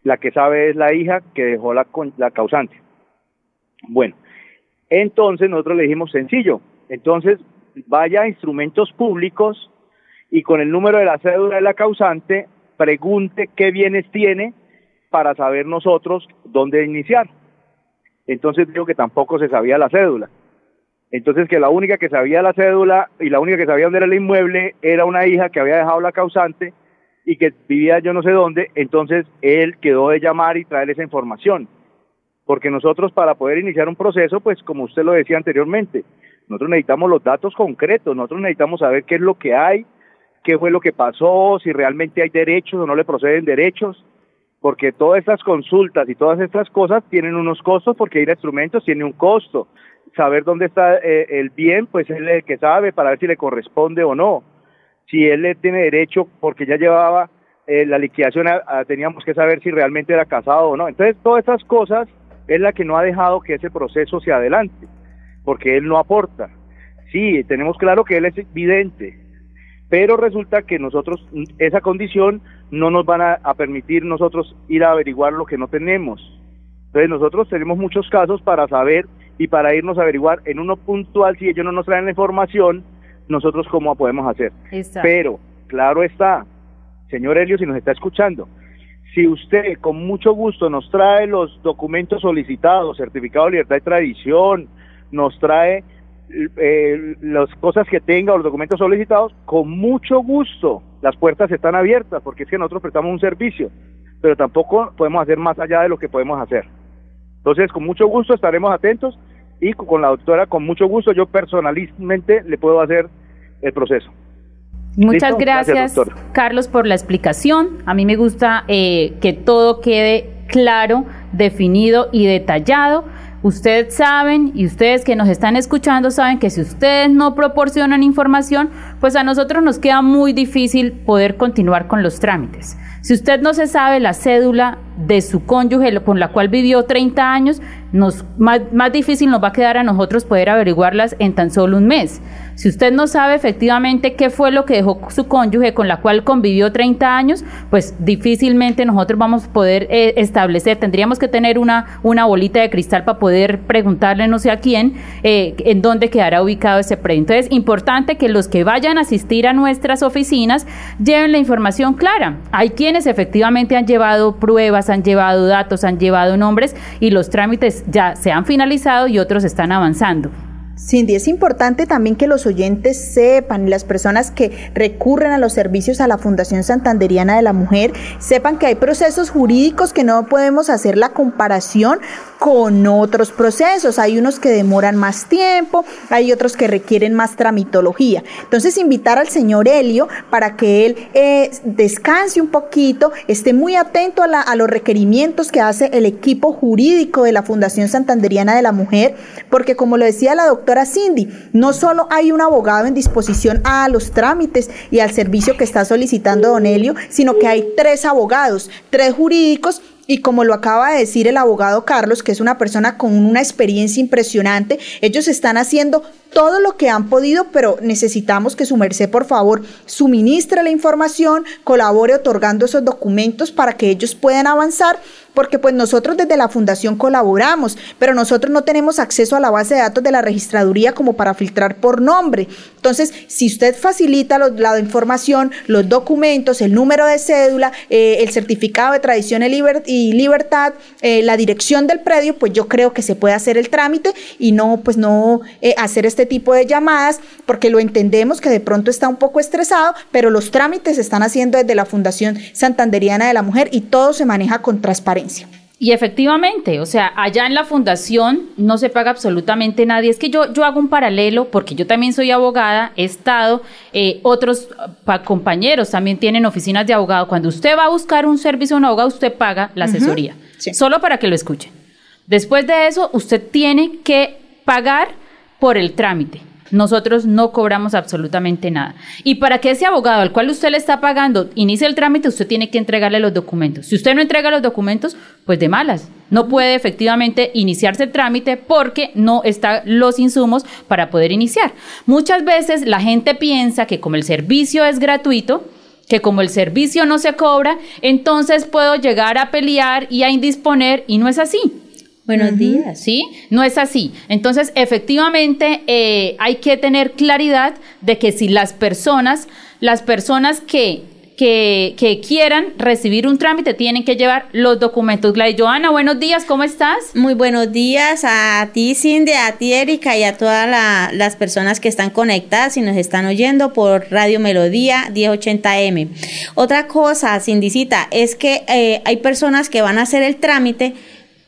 La que sabe es la hija que dejó la, la causante. Bueno, entonces nosotros le dijimos, sencillo, entonces vaya a instrumentos públicos y con el número de la cédula de la causante pregunte qué bienes tiene para saber nosotros dónde iniciar. Entonces dijo que tampoco se sabía la cédula. Entonces que la única que sabía la cédula y la única que sabía dónde era el inmueble era una hija que había dejado la causante y que vivía yo no sé dónde, entonces él quedó de llamar y traer esa información. Porque nosotros para poder iniciar un proceso, pues como usted lo decía anteriormente, nosotros necesitamos los datos concretos, nosotros necesitamos saber qué es lo que hay, qué fue lo que pasó, si realmente hay derechos o no le proceden derechos, porque todas estas consultas y todas estas cosas tienen unos costos, porque ir a instrumentos tiene un costo. Saber dónde está eh, el bien, pues es el que sabe para ver si le corresponde o no. Si él le tiene derecho, porque ya llevaba eh, la liquidación, teníamos que saber si realmente era casado o no. Entonces, todas estas cosas es la que no ha dejado que ese proceso se adelante, porque él no aporta. Sí, tenemos claro que él es evidente, pero resulta que nosotros esa condición no nos van a, permitir nosotros ir a averiguar lo que no tenemos. Entonces nosotros tenemos muchos casos para saber y para irnos a averiguar en uno puntual si ellos no nos traen la información, nosotros cómo podemos hacer. Pero, claro está, señor Helio, si nos está escuchando, si usted con mucho gusto nos trae los documentos solicitados, certificado de libertad de tradición, nos trae eh, las cosas que tenga o los documentos solicitados, con mucho gusto las puertas están abiertas porque es que nosotros prestamos un servicio, pero tampoco podemos hacer más allá de lo que podemos hacer. Entonces, con mucho gusto estaremos atentos y con la doctora, con mucho gusto, yo personalmente le puedo hacer el proceso. Muchas gracias, Carlos, por la explicación. A mí me gusta eh, que todo quede claro, definido y detallado. Ustedes saben y ustedes que nos están escuchando saben que si ustedes no proporcionan información, pues a nosotros nos queda muy difícil poder continuar con los trámites. Si usted no se sabe la cédula de su cónyuge con la cual vivió 30 años, nos, más, más difícil nos va a quedar a nosotros poder averiguarlas en tan solo un mes. Si usted no sabe efectivamente qué fue lo que dejó su cónyuge con la cual convivió 30 años, pues difícilmente nosotros vamos a poder eh, establecer, tendríamos que tener una, una bolita de cristal para poder preguntarle no sé a quién eh, en dónde quedará ubicado ese predio. Entonces, importante que los que vayan a asistir a nuestras oficinas lleven la información clara. Hay quienes efectivamente han llevado pruebas, han llevado datos, han llevado nombres y los trámites ya se han finalizado y otros están avanzando. Cindy, es importante también que los oyentes sepan y las personas que recurren a los servicios a la Fundación Santanderiana de la Mujer sepan que hay procesos jurídicos que no podemos hacer la comparación con otros procesos. Hay unos que demoran más tiempo, hay otros que requieren más tramitología. Entonces, invitar al señor Helio para que él eh, descanse un poquito, esté muy atento a, a los requerimientos que hace el equipo jurídico de la Fundación Santanderiana de la Mujer, porque como lo decía la doctora Cindy, no solo hay un abogado en disposición a los trámites y al servicio que está solicitando don Helio, sino que hay tres abogados, tres jurídicos y como lo acaba de decir el abogado Carlos, que es una persona con una experiencia impresionante, ellos están haciendo todo lo que han podido, pero necesitamos que su merced, por favor, suministre la información, colabore otorgando esos documentos para que ellos puedan avanzar porque pues nosotros desde la fundación colaboramos, pero nosotros no tenemos acceso a la base de datos de la registraduría como para filtrar por nombre. Entonces, si usted facilita la información, los documentos, el número de cédula, eh, el certificado de tradición y, libertad, eh, la dirección del predio, pues yo creo que se puede hacer el trámite y no, pues no eh, hacer este tipo de llamadas, porque lo entendemos que de pronto está un poco estresado, pero los trámites se están haciendo desde la Fundación Santanderiana de la Mujer y todo se maneja con transparencia. Y efectivamente, o sea, allá en la fundación no se paga absolutamente nadie. Es que yo, yo hago un paralelo porque yo también soy abogada, he estado, eh, otros compañeros también tienen oficinas de abogado. Cuando usted va a buscar un servicio a un abogado, usted paga la asesoría, solo para que lo escuchen. Después de eso, usted tiene que pagar por el trámite. Nosotros no cobramos absolutamente nada. Y para que ese abogado al cual usted le está pagando inicie el trámite, usted tiene que entregarle los documentos. Si usted no entrega los documentos, pues de malas. No puede efectivamente iniciarse el trámite porque no están los insumos para poder iniciar. Muchas veces la gente piensa que como el servicio es gratuito, que como el servicio no se cobra, entonces puedo llegar a pelear y a indisponer y no es así. Buenos días. ¿Sí? No es así. Entonces, efectivamente, eh, hay que tener claridad de que si las personas, las personas que, que, que, quieran recibir un trámite tienen que llevar los documentos. Gladys Joana, buenos días, ¿cómo estás? Muy buenos días a ti, Cindy, a ti, Erika, y a todas las personas que están conectadas y nos están oyendo por Radio Melodía 1080M. Otra cosa, Cindycita, es que eh, hay personas que van a hacer el trámite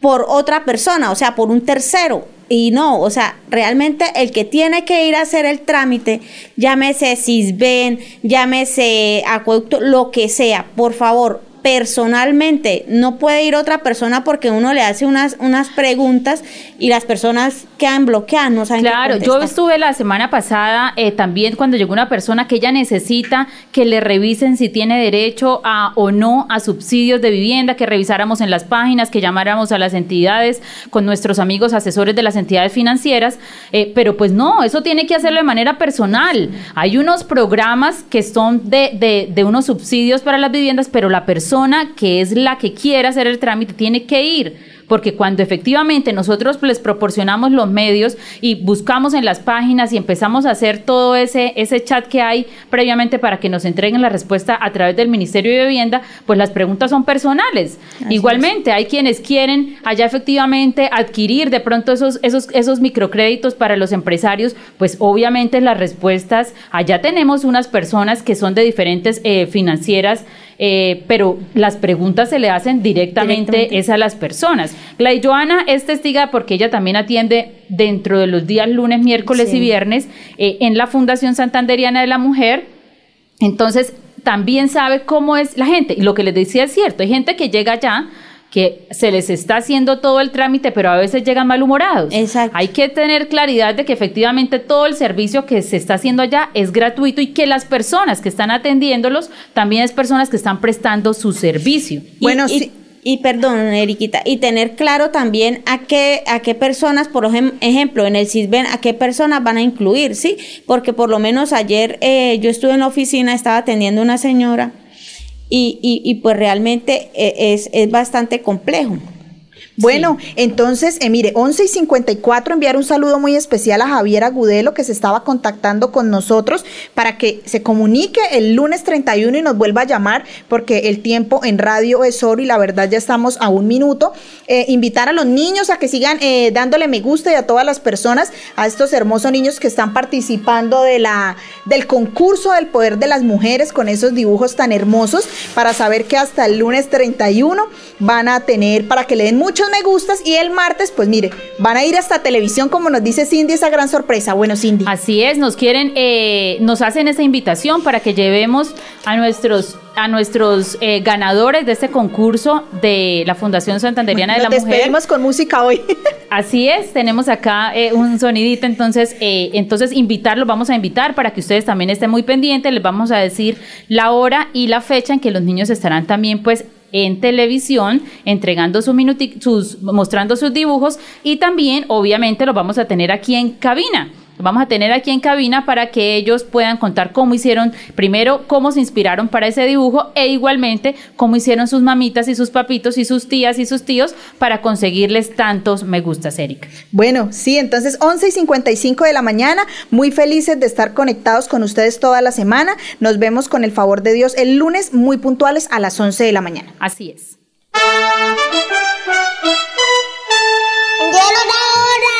por otra persona, o sea, por un tercero. Y no, o sea, realmente el que tiene que ir a hacer el trámite, llámese CISBEN, llámese acueducto, lo que sea, por favor, personalmente, no puede ir otra persona porque uno le hace unas, unas preguntas y las personas quedan bloqueadas, no saben Claro, yo estuve la semana pasada eh, también cuando llegó una persona que ella necesita que le revisen si tiene derecho a o no a subsidios de vivienda, que revisáramos en las páginas, que llamáramos a las entidades con nuestros amigos asesores de las entidades financieras, eh, pero pues no, eso tiene que hacerlo de manera personal. Hay unos programas que son de, de, de unos subsidios para las viviendas, pero la persona que es la que quiera hacer el trámite tiene que ir porque cuando efectivamente nosotros les proporcionamos los medios y buscamos en las páginas y empezamos a hacer todo ese, ese chat que hay previamente para que nos entreguen la respuesta a través del Ministerio de Vivienda, pues las preguntas son personales. Igualmente, hay quienes quieren allá efectivamente adquirir de pronto esos, esos, esos microcréditos para los empresarios, pues obviamente las respuestas, allá tenemos unas personas que son de diferentes eh, financieras, eh, pero las preguntas se le hacen directamente, es a las personas. La Joana es testiga porque ella también atiende dentro de los días lunes, miércoles y viernes eh, en la Fundación Santanderiana de la Mujer. Entonces, también sabe cómo es la gente. Y lo que les decía es cierto, hay gente que llega allá que se les está haciendo todo el trámite, pero a veces llegan malhumorados. Exacto. Hay que tener claridad de que efectivamente todo el servicio que se está haciendo allá es gratuito y que las personas que están atendiéndolos también es personas que están prestando su servicio. Bueno, sí y perdón, Eriquita, y tener claro también a qué, a qué personas, por ejemplo, en el CISBEN, a qué personas van a incluir, ¿sí? Porque por lo menos ayer eh, yo estuve en la oficina, estaba atendiendo a una señora y, y, y pues realmente eh, es, es bastante complejo. Bueno, entonces, eh, mire, 11 y 54, enviar un saludo muy especial a Javier Agudelo, que se estaba contactando con nosotros para que se comunique el lunes 31 y nos vuelva a llamar, porque el tiempo en radio es oro y la verdad ya estamos a un minuto. Eh, invitar a los niños a que sigan eh, dándole me gusta y a todas las personas, a estos hermosos niños que están participando de la, del concurso del poder de las mujeres con esos dibujos tan hermosos, para saber que hasta el lunes 31 van a tener, para que le den muchos me gustas y el martes, pues mire, van a ir hasta televisión, como nos dice Cindy, esa gran sorpresa. Bueno, Cindy. Así es, nos quieren, eh, nos hacen esa invitación para que llevemos a nuestros a nuestros eh, ganadores de este concurso de la Fundación Santanderiana de la Mujer. despedimos con música hoy. Así es, tenemos acá eh, un sonidito, entonces, entonces invitarlos, vamos a invitar para que ustedes también estén muy pendientes, les vamos a decir la hora y la fecha en que los niños estarán también pues en televisión, entregando sus sus, mostrando sus dibujos y también, obviamente, lo vamos a tener aquí en cabina vamos a tener aquí en cabina para que ellos puedan contar cómo hicieron, primero, cómo se inspiraron para ese dibujo e igualmente cómo hicieron sus mamitas y sus papitos y sus tías y sus tíos para conseguirles tantos me gustas, Erika. Bueno, sí, entonces 11 y 55 de la mañana, muy felices de estar conectados con ustedes toda la semana. Nos vemos con el favor de Dios el lunes muy puntuales a las 11 de la mañana. Así es.